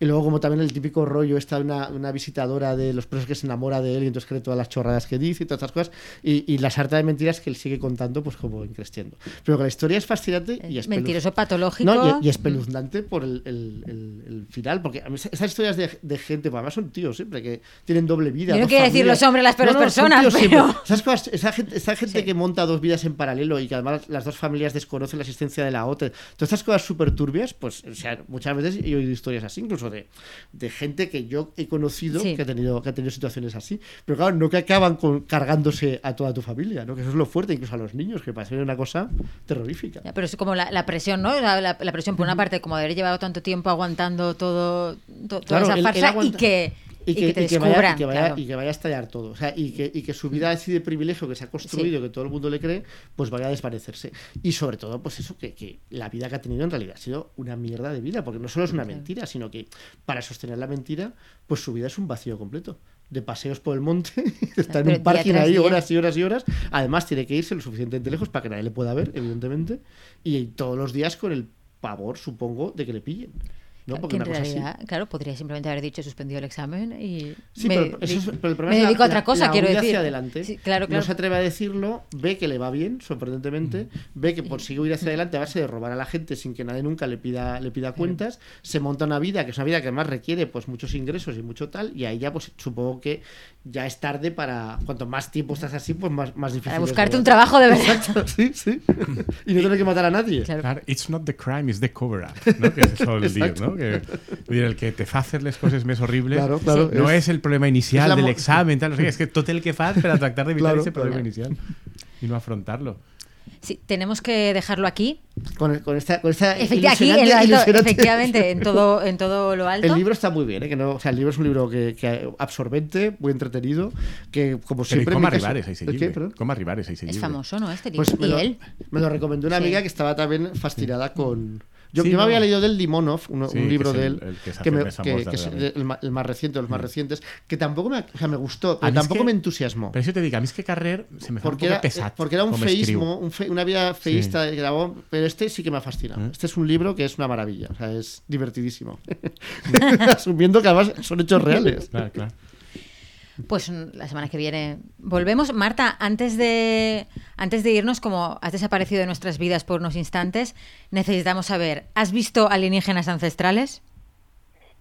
Y luego como también el típico rollo, está una, una visitadora de los presos que se enamora de él y entonces cree todas las chorradas que dice y todas estas cosas. Y, y la sarta de mentiras que él sigue contando, pues como increciendo. Pero que la historia es fascinante y es Mentiroso patológico. no, y, y espeluznante por el, el- el- el final, porque a mí esa- esas historias de, de gente, pues además son tíos siempre, que tienen doble vida. Yo no quiero decir los hombres las peores son personas, tíos pero- siempre. Esas cosas- esa gente, esa gente Sí. que monta dos vidas en paralelo y que además las dos familias desconocen la existencia de la otra. Todas estas cosas súper turbias, pues o sea, muchas veces he oído historias así, incluso de, de gente que yo he conocido Sí. que, ha tenido, que ha tenido situaciones así. Pero claro, no que acaban con, cargándose a toda tu familia, ¿no? que eso es lo fuerte, incluso a los niños, que parece una cosa terrorífica. Ya, pero es como la, la presión, ¿no? La, la- la presión, por una parte, como de haber llevado tanto tiempo aguantando todo, to- toda Claro, esa farsa aguanta- y que, y que te y vaya, y que vaya- claro. y que vaya a estallar todo. O sea, y que, y que su vida así de privilegio que se ha construido, que todo el mundo le cree, pues vaya a desvanecerse. Y sobre todo, pues eso, que, que la vida que ha tenido en realidad ha sido una mierda de vida, porque no solo es una mentira, sino que para sostener la mentira, pues su vida es un vacío completo. De paseos por el monte, está en un parking ahí día. horas y horas y horas. Además, tiene que irse lo suficientemente lejos para que nadie le pueda ver, evidentemente. Y todos los días con el pavor, supongo, de que le pillen. ¿No? Claro, Porque que en una cosa así- realidad, claro, podría simplemente haber dicho suspendido el examen y Sí, me, pero, eso es- pero el problema me es la- dedico a otra la- cosa, la quiero huida decir. hacia adelante. Sí, claro, claro. No se atreve a decirlo, ve que le va bien, sorprendentemente, ve que consigue huir hacia adelante a base de robar a la gente sin que nadie nunca le pida, le pida cuentas, se monta una vida que es una vida que además requiere pues muchos ingresos y mucho tal, y ahí ya pues supongo que ya es tarde para cuanto más tiempo estás así, pues más, más difícil. Para es buscarte un trabajo de verdad. Exacto, sí, sí. y no tener que matar a nadie. Claro. It's not the crime, it's the cover-up, ¿no? Que se sol dir, no? Que, el que te fa fer les coses més horribles Claro, claro, no és- és el problema inicial del examen, tal, no sé és que tot el que fas per a tractar d'evitar Claro, ese problema claro. inicial y no afrontarlo. Sí, tenemos que dejarlo aquí. Con, con esta, con esta Efecti- aquí, en efectivamente, en todo, en todo lo alto. El libro está muy bien, ¿eh? que no, o sea, el libro es un libro que, que absorbente, muy entretenido, que como siempre... mi arribar llibre? es famoso, ¿no? Este libro. Pues me y lo, él. me lo recomendó una Sí. amiga que estaba también fascinada con... Yo, Sí, yo me no. había leído del Limonov, uno- Sí, un que libro es de él, el que que, me- más que- que es el, ma- el más reciente de los más recientes, que tampoco me, o sea, me gustó, pero mí es tampoco que- me entusiasmó. Per això te dic, a mi és que Carrer se me fa Porque un era, pesat porque era un feísmo, un fe- una vida feísta, que grabó, pero este sí que me ha fascinado. ¿Eh? Este es un libro que es una maravilla, o sea, es divertidísimo. Asumiendo que además son hechos reales. Clar, clar. Pues la semana que viene volvemos. Marta, antes de, antes de irnos, como has desaparecido de nuestras vidas por unos instantes, necesitamos saber, ¿has visto alienígenas ancestrales?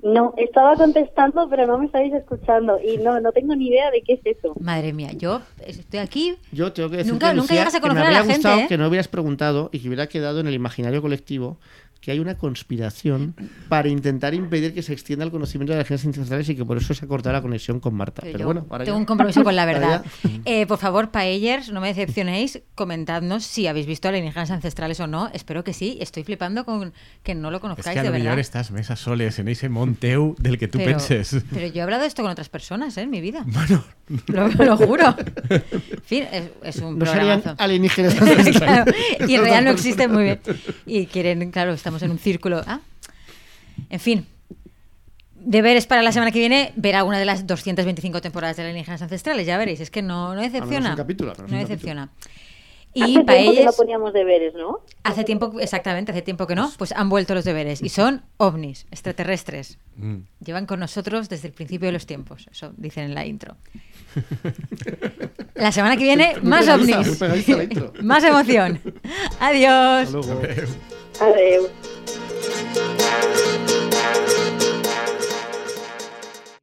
No, estaba contestando, pero no me estáis escuchando. Y no, no tengo ni idea de qué es eso. Madre mía, yo estoy aquí. Yo tengo que decir Nunca- nunca llegas a que me conocer a habría gente, gustado ¿eh? que no hubieras preguntado y que hubiera quedado en el imaginario colectivo que hay una conspiración para intentar impedir que se extienda el conocimiento de las energías ancestrales y que por eso se ha cortado la conexión con Marta. Pero, yo bueno, ahora tengo ya- un compromiso con la verdad. Eh, por favor, paellers, no me decepcionéis. Comentadnos si habéis visto alienígenas ancestrales o no. Espero que sí. Estoy flipando con que no lo Es conozcáis que a de verdad. mejor estas mesas soles en ese Monteu del que tú pero, penses. pero yo he hablado de esto con otras personas ¿eh? en mi vida. Bueno, Lo, lo juro. En fin, es, es un No serían programazo. alienígenas Claro, ancestrales. y en realidad no existen muy bien. Y quieren, claro, estamos en un círculo. Ah. En fin. Deberes para la semana que viene, ver alguna de las 225 temporadas de alienígenas ancestrales, ya veréis, es que no, no decepciona. un capítulo, no un decepciona. Hace Y tiempo para que no poníamos deberes, ¿no? hace tiempo, exactamente, hace tiempo que no, pues han vuelto los deberes y son ovnis, extraterrestres. mm, Llevan con nosotros desde el principio de los tiempos, eso dicen en la intro. La semana que viene, más ovnis. más emoción. Adiós. Adiós. Música